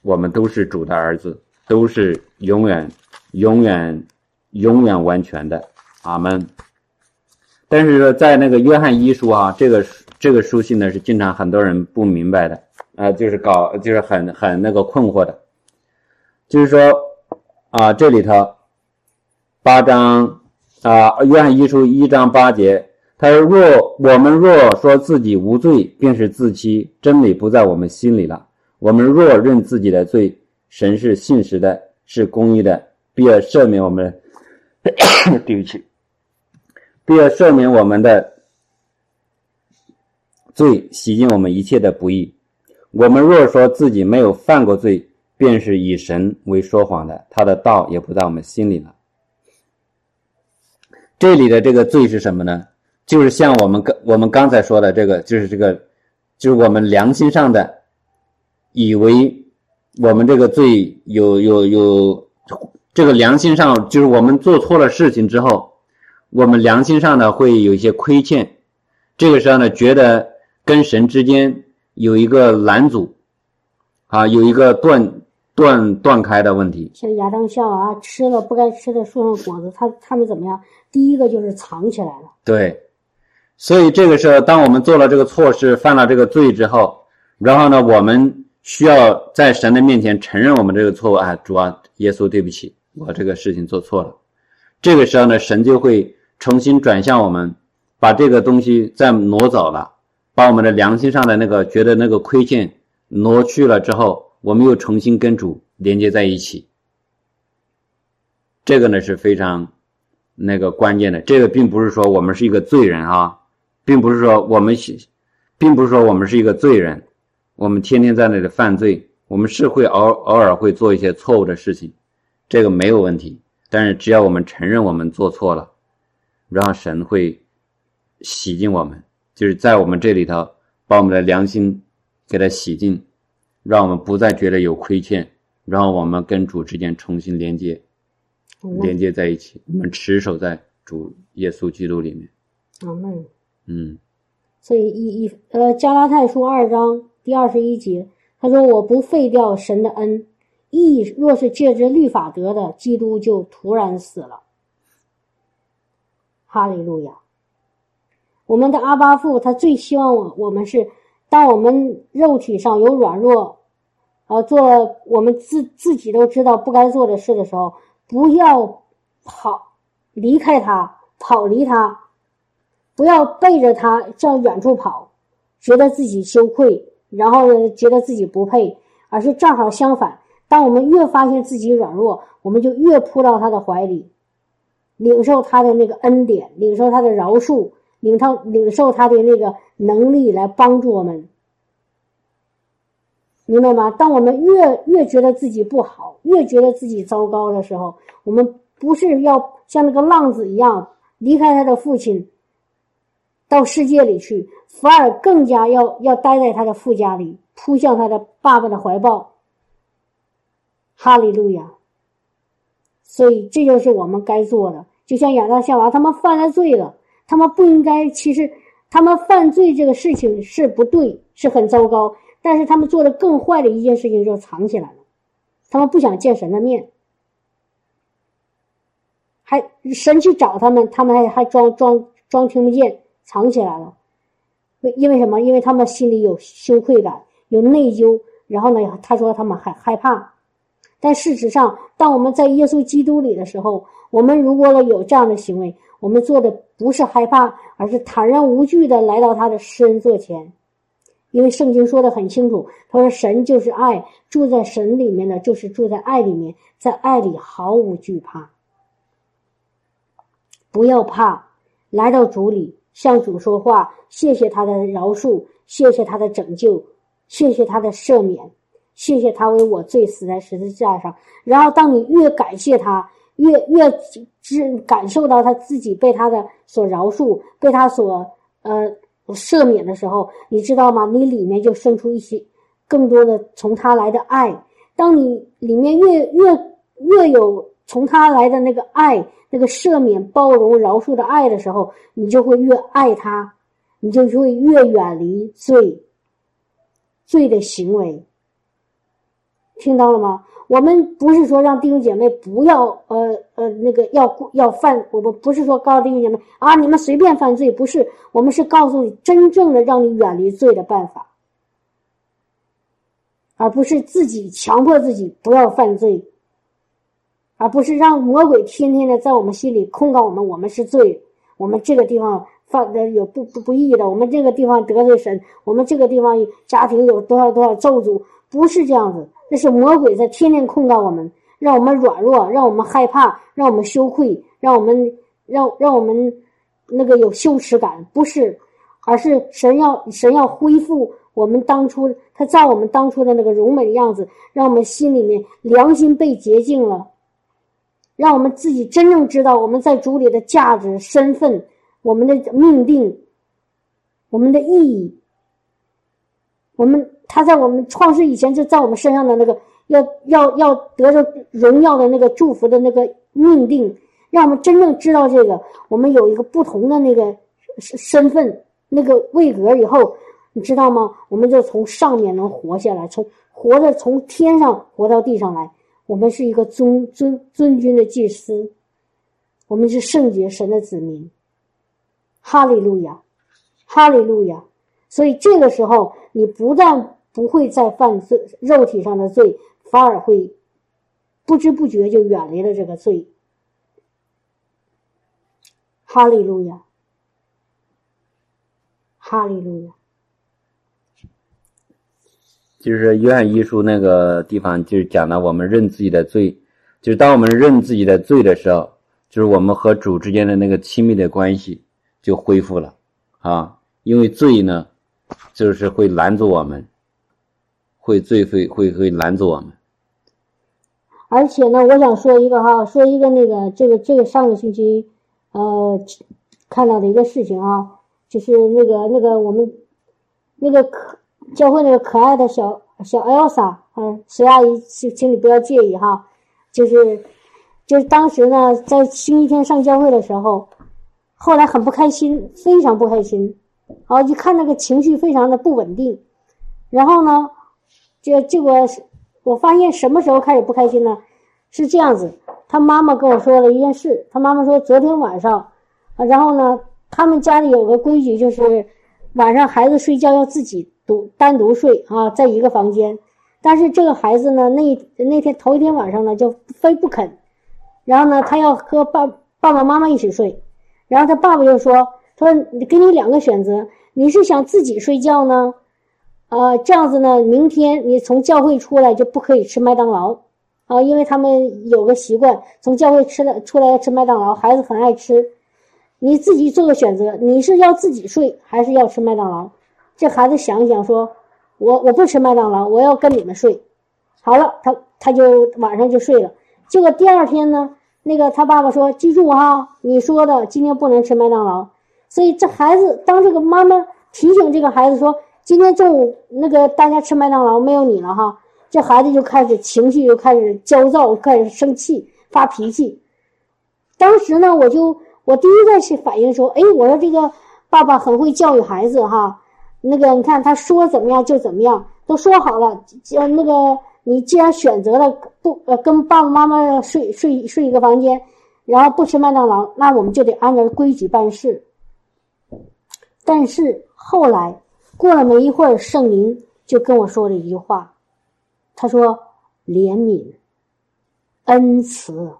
我们都是主的儿子，都是永远、永远、永远完全的，阿门。但是说，在那个约翰一书啊，这个这个书信呢，是经常很多人不明白的啊，就是搞就是很很那个困惑的，就是说啊，这里头八章啊，约翰一书一章八节，他说：若我们若说自己无罪，便是自欺，真理不在我们心里了。我们若认自己的罪，神是信实的，是公义的，必要赦免我们。对不起，必要赦免我们的罪，洗净我们一切的不义。我们若说自己没有犯过罪，便是以神为说谎的，他的道也不在我们心里了。这里的这个罪是什么呢？就是像我们刚我们刚才说的这个，就是这个，就是我们良心上的。以为我们这个罪有有有这个良心上，就是我们做错了事情之后，我们良心上呢会有一些亏欠，这个时候呢觉得跟神之间有一个拦阻，啊，有一个断断断开的问题。像亚当夏娃吃了不该吃的树上果子，他他们怎么样？第一个就是藏起来了。对，所以这个时候，当我们做了这个错事，犯了这个罪之后，然后呢，我们。需要在神的面前承认我们这个错误啊，主啊，耶稣，对不起，我这个事情做错了。这个时候呢，神就会重新转向我们，把这个东西再挪走了，把我们的良心上的那个觉得那个亏欠挪去了之后，我们又重新跟主连接在一起。这个呢是非常那个关键的。这个并不是说我们是一个罪人啊，并不是说我们，并不是说我们是一个罪人。我们天天在那里犯罪，我们是会偶偶尔会做一些错误的事情，这个没有问题。但是只要我们承认我们做错了，然后神会洗净我们，就是在我们这里头把我们的良心给它洗净，让我们不再觉得有亏欠，然后我们跟主之间重新连接，连接在一起，我们持守在主耶稣基督里面。阿门。嗯。所以一一呃加拉太书二章。第二十一节，他说：“我不废掉神的恩，义若是借着律法得的，基督就突然死了。”哈利路亚！我们的阿巴父，他最希望我我们是，当我们肉体上有软弱，啊，做我们自自己都知道不该做的事的时候，不要跑离开他，跑离他，不要背着他向远处跑，觉得自己羞愧。然后呢，觉得自己不配，而是正好相反。当我们越发现自己软弱，我们就越扑到他的怀里，领受他的那个恩典，领受他的饶恕，领受领受他的那个能力来帮助我们，明白吗？当我们越越觉得自己不好，越觉得自己糟糕的时候，我们不是要像那个浪子一样离开他的父亲。到世界里去，反而更加要要待在他的父家里，扑向他的爸爸的怀抱。哈利路亚！所以这就是我们该做的。就像亚当夏娃，他们犯了罪了，他们不应该。其实他们犯罪这个事情是不对，是很糟糕。但是他们做的更坏的一件事情就是藏起来了，他们不想见神的面，还神去找他们，他们还还装装装听不见。藏起来了，为因为什么？因为他们心里有羞愧感，有内疚。然后呢，他说他们害害怕。但事实上，当我们在耶稣基督里的时候，我们如果有这样的行为，我们做的不是害怕，而是坦然无惧的来到他的施恩座前，因为圣经说的很清楚，他说神就是爱，住在神里面的就是住在爱里面，在爱里毫无惧怕。不要怕，来到主里向主说话，谢谢他的饶恕，谢谢他的拯救，谢谢他的赦免，谢谢他为我罪死在十字架上。然后，当你越感谢他，越越知感受到他自己被他的所饶恕，被他所呃赦免的时候，你知道吗？你里面就生出一些更多的从他来的爱。当你里面越越越有从他来的那个爱。那个赦免、包容、饶恕的爱的时候，你就会越爱他，你就会越远离罪、罪的行为。听到了吗？我们不是说让弟兄姐妹不要呃呃那个要要犯，我们不是说告诉弟兄姐妹啊，你们随便犯罪，不是，我们是告诉你真正的让你远离罪的办法，而不是自己强迫自己不要犯罪。而不是让魔鬼天天的在我们心里控告我们，我们是罪，我们这个地方犯的有不不不义的，我们这个地方得罪神，我们这个地方家庭有多少多少咒诅，不是这样子，那是魔鬼在天天控告我们，让我们软弱，让我们害怕，让我们羞愧，让我们让让我们那个有羞耻感，不是，而是神要神要恢复我们当初他造我们当初的那个荣美的样子，让我们心里面良心被洁净了。让我们自己真正知道我们在主里的价值、身份、我们的命定、我们的意义。我们他在我们创世以前就在我们身上的那个要要要得着荣耀的那个祝福的那个命定，让我们真正知道这个，我们有一个不同的那个身身份、那个位格以后，你知道吗？我们就从上面能活下来，从活着从天上活到地上来。我们是一个尊尊尊君的祭司，我们是圣洁神的子民。哈利路亚，哈利路亚。所以这个时候，你不但不会再犯罪，肉体上的罪，反而会不知不觉就远离了这个罪。哈利路亚，哈利路亚。就是约翰一书那个地方，就是讲的我们认自己的罪，就是当我们认自己的罪的时候，就是我们和主之间的那个亲密的关系就恢复了啊。因为罪呢，就是会拦住我们，会罪会会会拦住我们。而且呢，我想说一个哈，说一个那个这个这个上个星期呃看到的一个事情啊，就是那个那个我们那个可。教会那个可爱的小小 Elsa，嗯，隋阿姨，请请你不要介意哈，就是，就是当时呢，在星期天上教会的时候，后来很不开心，非常不开心，好，一看那个情绪非常的不稳定，然后呢，这结果我发现什么时候开始不开心呢？是这样子，他妈妈跟我说了一件事，他妈妈说昨天晚上，啊，然后呢，他们家里有个规矩，就是晚上孩子睡觉要自己。独单独睡啊，在一个房间，但是这个孩子呢，那那天头一天晚上呢，就非不肯，然后呢，他要和爸爸爸妈妈一起睡，然后他爸爸就说：“他说给你两个选择，你是想自己睡觉呢，呃，这样子呢，明天你从教会出来就不可以吃麦当劳啊，因为他们有个习惯，从教会吃了出来吃麦当劳，孩子很爱吃，你自己做个选择，你是要自己睡还是要吃麦当劳？”这孩子想一想，说：“我我不吃麦当劳，我要跟你们睡。”好了，他他就晚上就睡了。结果第二天呢，那个他爸爸说：“记住哈，你说的今天不能吃麦当劳。”所以这孩子当这个妈妈提醒这个孩子说：“今天中午那个大家吃麦当劳，没有你了哈。”这孩子就开始情绪就开始焦躁，开始生气发脾气。当时呢，我就我第一个是反应说：“哎，我说这个爸爸很会教育孩子哈。”那个，你看他说怎么样就怎么样，都说好了。呃，那个你既然选择了不呃跟爸爸妈妈睡睡睡一个房间，然后不吃麦当劳，那我们就得按照规矩办事。但是后来过了没一会儿，圣灵就跟我说了一句话，他说：“怜悯、恩慈，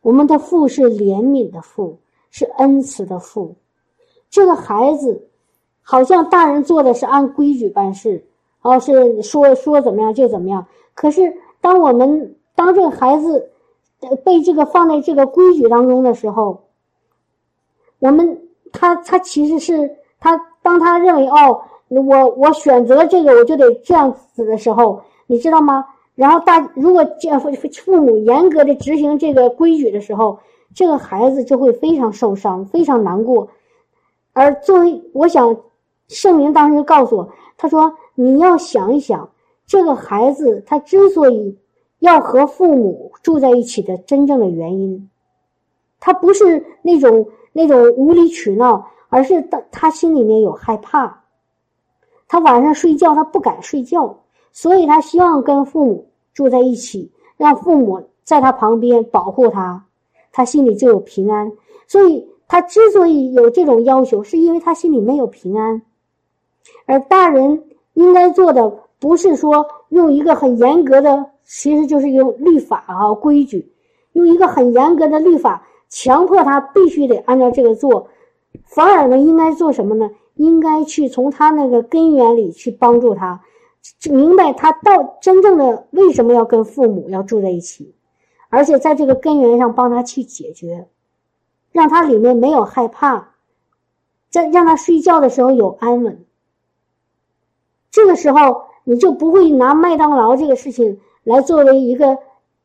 我们的父是怜悯的父，是恩慈的父。”这个孩子，好像大人做的是按规矩办事，哦，是说说怎么样就怎么样。可是当我们当这个孩子被这个放在这个规矩当中的时候，我们他他其实是他当他认为哦，我我选择这个我就得这样子的时候，你知道吗？然后大如果这父母严格的执行这个规矩的时候，这个孩子就会非常受伤，非常难过。而作为我想。圣灵当时告诉我，他说：“你要想一想，这个孩子他之所以要和父母住在一起的真正的原因，他不是那种那种无理取闹，而是他他心里面有害怕。他晚上睡觉他不敢睡觉，所以他希望跟父母住在一起，让父母在他旁边保护他，他心里就有平安。所以他之所以有这种要求，是因为他心里没有平安。”而大人应该做的，不是说用一个很严格的，其实就是用律法啊规矩，用一个很严格的律法强迫他必须得按照这个做，反而呢，应该做什么呢？应该去从他那个根源里去帮助他，明白他到真正的为什么要跟父母要住在一起，而且在这个根源上帮他去解决，让他里面没有害怕，在让他睡觉的时候有安稳。这个时候，你就不会拿麦当劳这个事情来作为一个，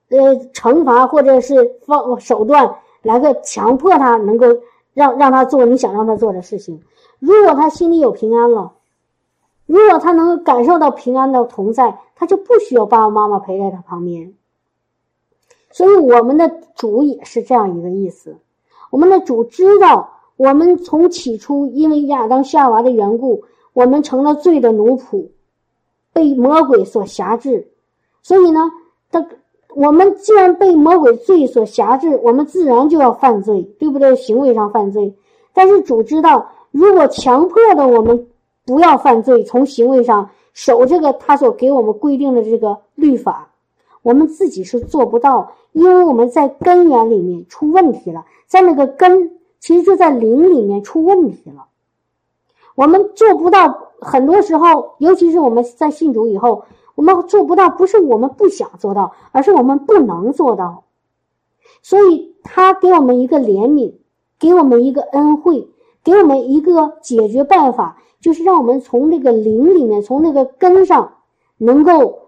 呃，惩罚或者是方手段来个强迫他能够让让他做你想让他做的事情。如果他心里有平安了，如果他能够感受到平安的同在，他就不需要爸爸妈妈陪在他旁边。所以，我们的主也是这样一个意思。我们的主知道，我们从起初因为亚当夏娃的缘故。我们成了罪的奴仆，被魔鬼所辖制，所以呢，他我们既然被魔鬼罪所辖制，我们自然就要犯罪，对不对？行为上犯罪，但是主知道，如果强迫的我们不要犯罪，从行为上守这个他所给我们规定的这个律法，我们自己是做不到，因为我们在根源里面出问题了，在那个根，其实就在灵里面出问题了。我们做不到，很多时候，尤其是我们在信主以后，我们做不到，不是我们不想做到，而是我们不能做到。所以，他给我们一个怜悯，给我们一个恩惠，给我们一个解决办法，就是让我们从那个灵里面，从那个根上，能够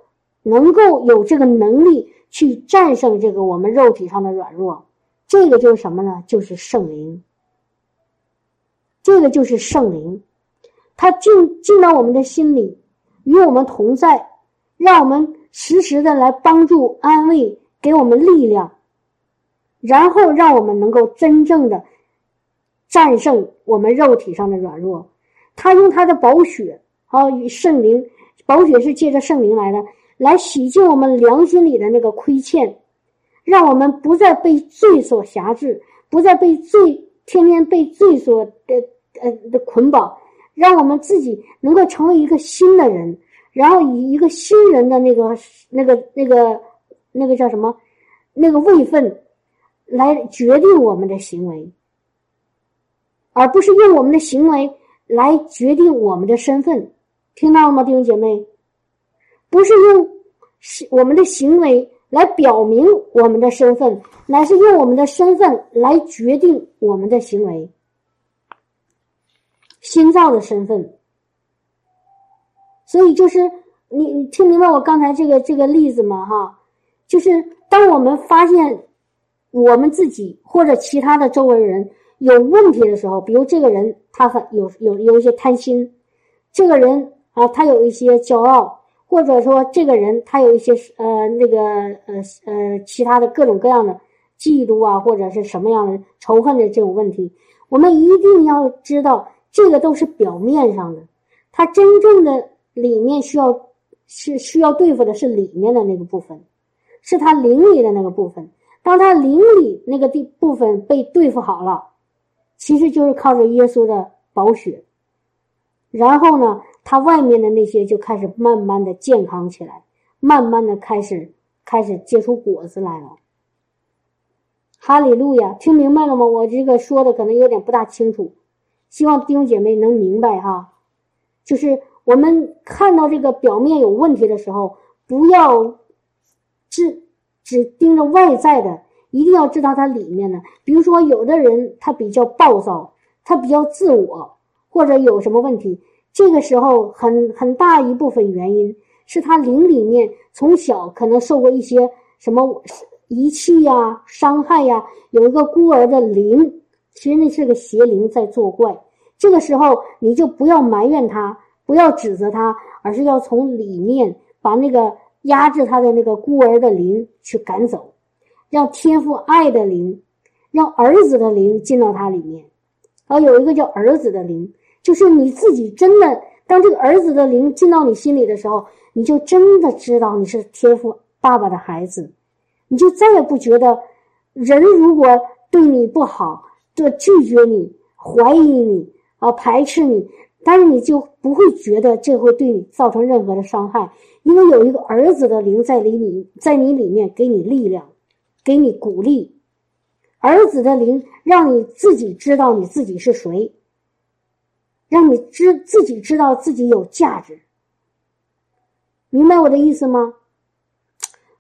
能够有这个能力去战胜这个我们肉体上的软弱。这个就是什么呢？就是圣灵。这个就是圣灵。他进进到我们的心里，与我们同在，让我们时时的来帮助、安慰，给我们力量，然后让我们能够真正的战胜我们肉体上的软弱。他用他的宝血，好与圣灵，宝血是借着圣灵来的，来洗净我们良心里的那个亏欠，让我们不再被罪所辖制，不再被罪天天被罪所的呃的捆绑。让我们自己能够成为一个新的人，然后以一个新人的那个、那个、那个、那个叫什么，那个位分，来决定我们的行为，而不是用我们的行为来决定我们的身份。听到了吗，弟兄姐妹？不是用我们的行为来表明我们的身份，乃是用我们的身份来决定我们的行为。新造的身份，所以就是你你听明白我刚才这个这个例子吗？哈，就是当我们发现我们自己或者其他的周围人有问题的时候，比如这个人他很有有有一些贪心，这个人啊他有一些骄傲，或者说这个人他有一些呃那个呃呃其他的各种各样的嫉妒啊或者是什么样的仇恨的这种问题，我们一定要知道。这个都是表面上的，他真正的里面需要是需要对付的是里面的那个部分，是他灵里的那个部分。当他灵里那个地部分被对付好了，其实就是靠着耶稣的宝血，然后呢，他外面的那些就开始慢慢的健康起来，慢慢的开始开始结出果子来了。哈利路亚，听明白了吗？我这个说的可能有点不大清楚。希望弟兄姐妹能明白哈。就是我们看到这个表面有问题的时候，不要只只盯着外在的，一定要知道它里面的。比如说，有的人他比较暴躁，他比较自我，或者有什么问题，这个时候很很大一部分原因是他灵里面从小可能受过一些什么遗弃呀、伤害呀，有一个孤儿的灵，其实那是个邪灵在作怪。这个时候，你就不要埋怨他，不要指责他，而是要从里面把那个压制他的那个孤儿的灵去赶走，让天赋爱的灵，让儿子的灵进到他里面。然后有一个叫儿子的灵，就是你自己真的，当这个儿子的灵进到你心里的时候，你就真的知道你是天赋爸爸的孩子，你就再也不觉得人如果对你不好，就拒绝你，怀疑你。啊，排斥你，但是你就不会觉得这会对你造成任何的伤害，因为有一个儿子的灵在里你，在你里面给你力量，给你鼓励。儿子的灵让你自己知道你自己是谁，让你知自己知道自己有价值。明白我的意思吗？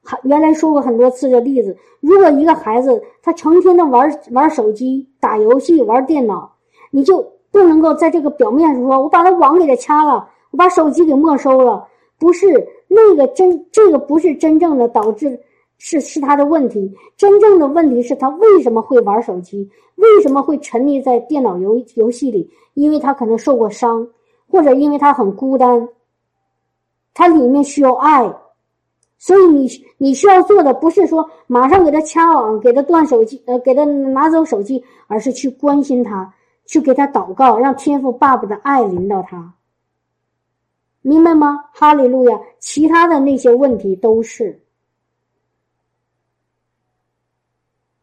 还原来说过很多次的例子，如果一个孩子他成天的玩玩手机、打游戏、玩电脑，你就。不能够在这个表面上说，我把他网给他掐了，我把手机给没收了，不是那个真，这个不是真正的导致，是是他的问题。真正的问题是他为什么会玩手机，为什么会沉溺在电脑游游戏里？因为他可能受过伤，或者因为他很孤单，他里面需要爱，所以你你需要做的不是说马上给他掐网，给他断手机，呃，给他拿走手机，而是去关心他。去给他祷告，让天父爸爸的爱临到他，明白吗？哈利路亚！其他的那些问题都是，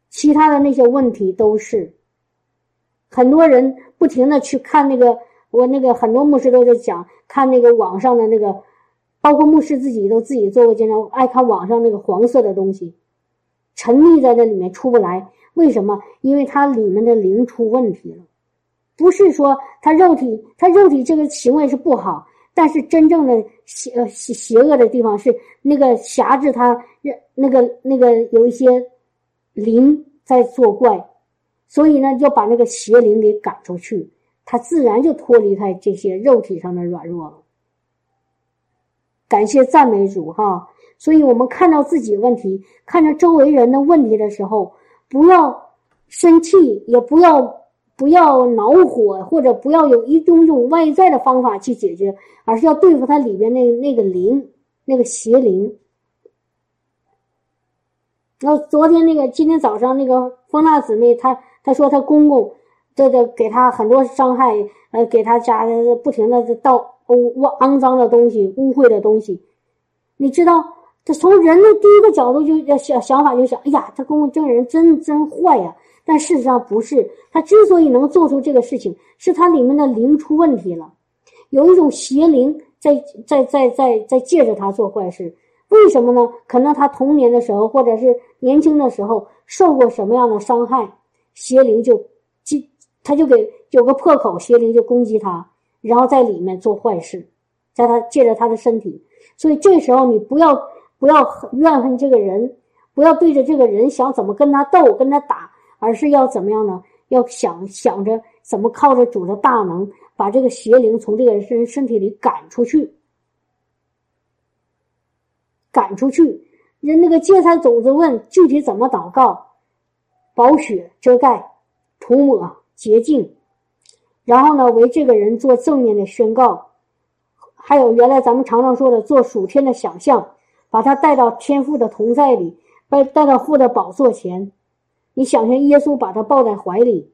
其他的那些问题都是，很多人不停的去看那个，我那个很多牧师都在讲，看那个网上的那个，包括牧师自己都自己做过经常爱看网上那个黄色的东西，沉溺在那里面出不来。为什么？因为它里面的灵出问题了。不是说他肉体，他肉体这个行为是不好，但是真正的邪邪邪恶的地方是那个辖制他，那个那个有一些灵在作怪，所以呢，要把那个邪灵给赶出去，他自然就脱离开这些肉体上的软弱了。感谢赞美主哈！所以我们看到自己问题，看着周围人的问题的时候，不要生气，也不要。不要恼火，或者不要有一种种外在的方法去解决，而是要对付它里边那那个灵，那个邪灵。那昨天那个，今天早上那个风娜姊妹，她她说她公公这这给她很多伤害，呃，给她家的不停的倒污肮脏的东西、污秽的东西。你知道，这从人的第一个角度就想想法就想，哎呀，他公公这个人真真坏呀。但事实上不是，他之所以能做出这个事情，是他里面的灵出问题了，有一种邪灵在在在在在借着他做坏事。为什么呢？可能他童年的时候，或者是年轻的时候受过什么样的伤害，邪灵就击，他就给有个破口，邪灵就攻击他，然后在里面做坏事，在他借着他的身体。所以这时候你不要不要怨恨这个人，不要对着这个人想怎么跟他斗，跟他打。而是要怎么样呢？要想想着怎么靠着主的大能，把这个邪灵从这个人身体里赶出去，赶出去。人那个芥菜种子问具体怎么祷告，保血遮盖，涂抹洁净，然后呢为这个人做正面的宣告，还有原来咱们常常说的做属天的想象，把他带到天父的同在里，带带到父的宝座前。你想象耶稣把他抱在怀里，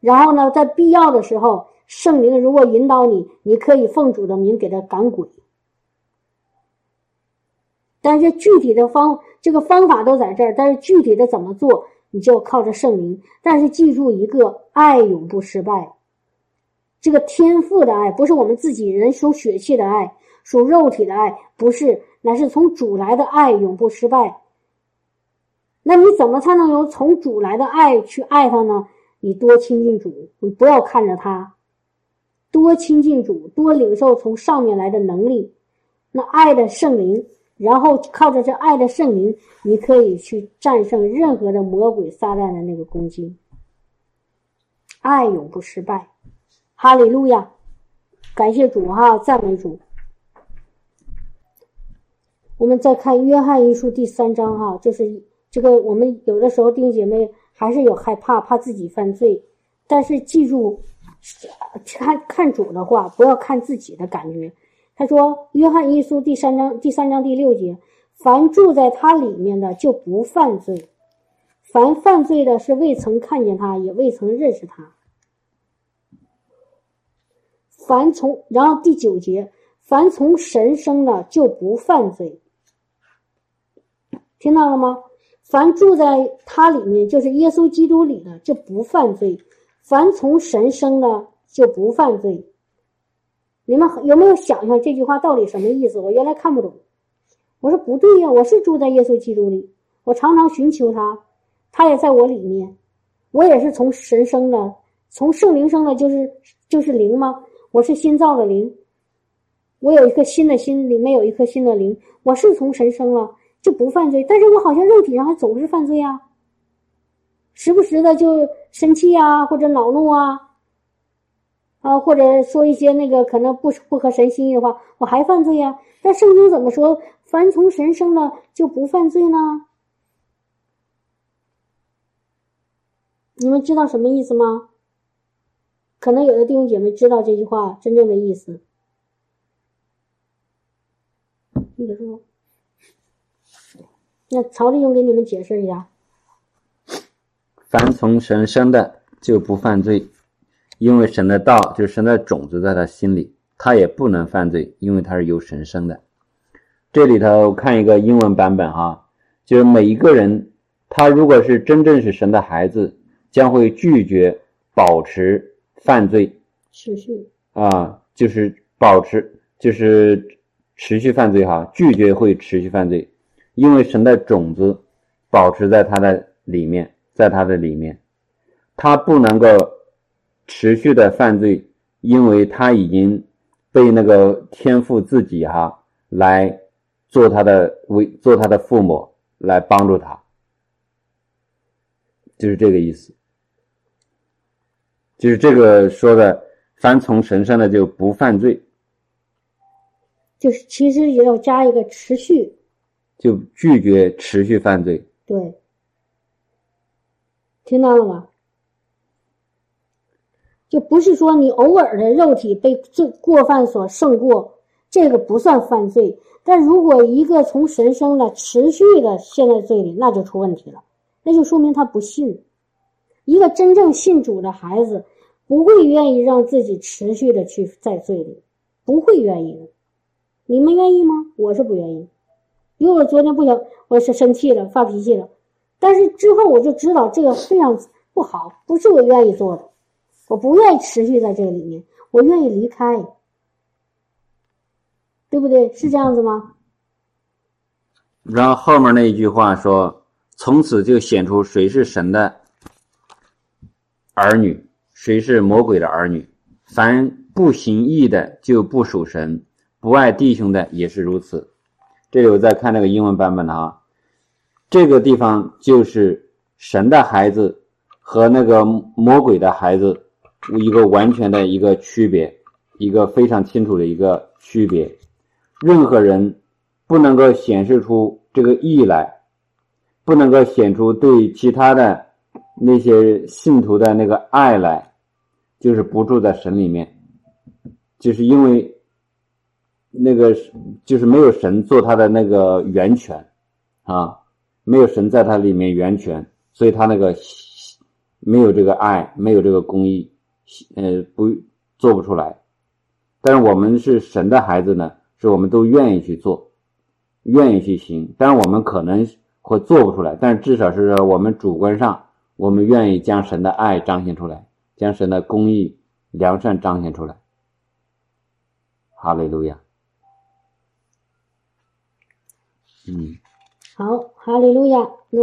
然后呢，在必要的时候，圣灵如果引导你，你可以奉主的名给他赶鬼。但是具体的方，这个方法都在这儿，但是具体的怎么做，你就靠着圣灵。但是记住一个，爱永不失败。这个天赋的爱，不是我们自己人属血气的爱，属肉体的爱，不是，乃是从主来的爱，永不失败。那你怎么才能有从主来的爱去爱他呢？你多亲近主，你不要看着他，多亲近主，多领受从上面来的能力，那爱的圣灵，然后靠着这爱的圣灵，你可以去战胜任何的魔鬼撒旦的那个攻击。爱永不失败，哈利路亚，感谢主哈，赞美主。我们再看约翰一书第三章哈，就是这个我们有的时候弟兄姐妹还是有害怕，怕自己犯罪，但是记住。看看主的话，不要看自己的感觉。他说：“约翰一书第三章第三章第六节，凡住在他里面的就不犯罪；凡犯罪的是未曾看见他，也未曾认识他。凡从然后第九节，凡从神生的就不犯罪。听到了吗？凡住在他里面，就是耶稣基督里的，就不犯罪。”凡从神生的就不犯罪。你们有没有想想这句话到底什么意思？我原来看不懂。我说不对呀，我是住在耶稣基督里，我常常寻求他，他也在我里面，我也是从神生的，从圣灵生的，就是就是灵吗？我是新造的灵，我有一颗新的心，里面有一颗新的灵，我是从神生了，就不犯罪。但是我好像肉体上还总是犯罪啊。时不时的就生气啊，或者恼怒啊，啊，或者说一些那个可能不不合神心意的话，我还犯罪呀？但圣经怎么说？凡从神生的就不犯罪呢？你们知道什么意思吗？可能有的弟兄姐妹知道这句话真正的意思。你个说，那曹弟兄给你们解释一下。凡从神生的就不犯罪，因为神的道就是神的种子在他心里，他也不能犯罪，因为他是由神生的。这里头看一个英文版本哈，就是每一个人，他如果是真正是神的孩子，将会拒绝保持犯罪，持续啊，就是保持，就是持续犯罪哈，拒绝会持续犯罪，因为神的种子保持在他的里面。在他的里面，他不能够持续的犯罪，因为他已经被那个天父自己哈来做他的为做他的父母来帮助他，就是这个意思，就是这个说的，凡从神生的就不犯罪，就是其实也要加一个持续，就拒绝持续犯罪，对。听到了吗？就不是说你偶尔的肉体被罪过犯所胜过，这个不算犯罪。但如果一个从神生的持续的陷在罪里，那就出问题了，那就说明他不信。一个真正信主的孩子，不会愿意让自己持续的去在罪里，不会愿意的。你们愿意吗？我是不愿意。因为我昨天不想，我是生气了，发脾气了。但是之后我就知道这个非常不好，不是我愿意做的，我不愿意持续在这里面，我愿意离开，对不对？是这样子吗？然后后面那一句话说：“从此就显出谁是神的儿女，谁是魔鬼的儿女。凡不行义的就不属神，不爱弟兄的也是如此。”这里我在看那个英文版本的啊。这个地方就是神的孩子和那个魔鬼的孩子一个完全的一个区别，一个非常清楚的一个区别。任何人不能够显示出这个义来，不能够显出对其他的那些信徒的那个爱来，就是不住在神里面，就是因为那个就是没有神做他的那个源泉啊。没有神在他里面源泉，所以他那个没有这个爱，没有这个公义，呃，不做不出来。但是我们是神的孩子呢，是我们都愿意去做，愿意去行。但是我们可能会做不出来，但是至少是我们主观上，我们愿意将神的爱彰显出来，将神的公义、良善彰显出来。哈利路亚。嗯。好，哈利路亚。那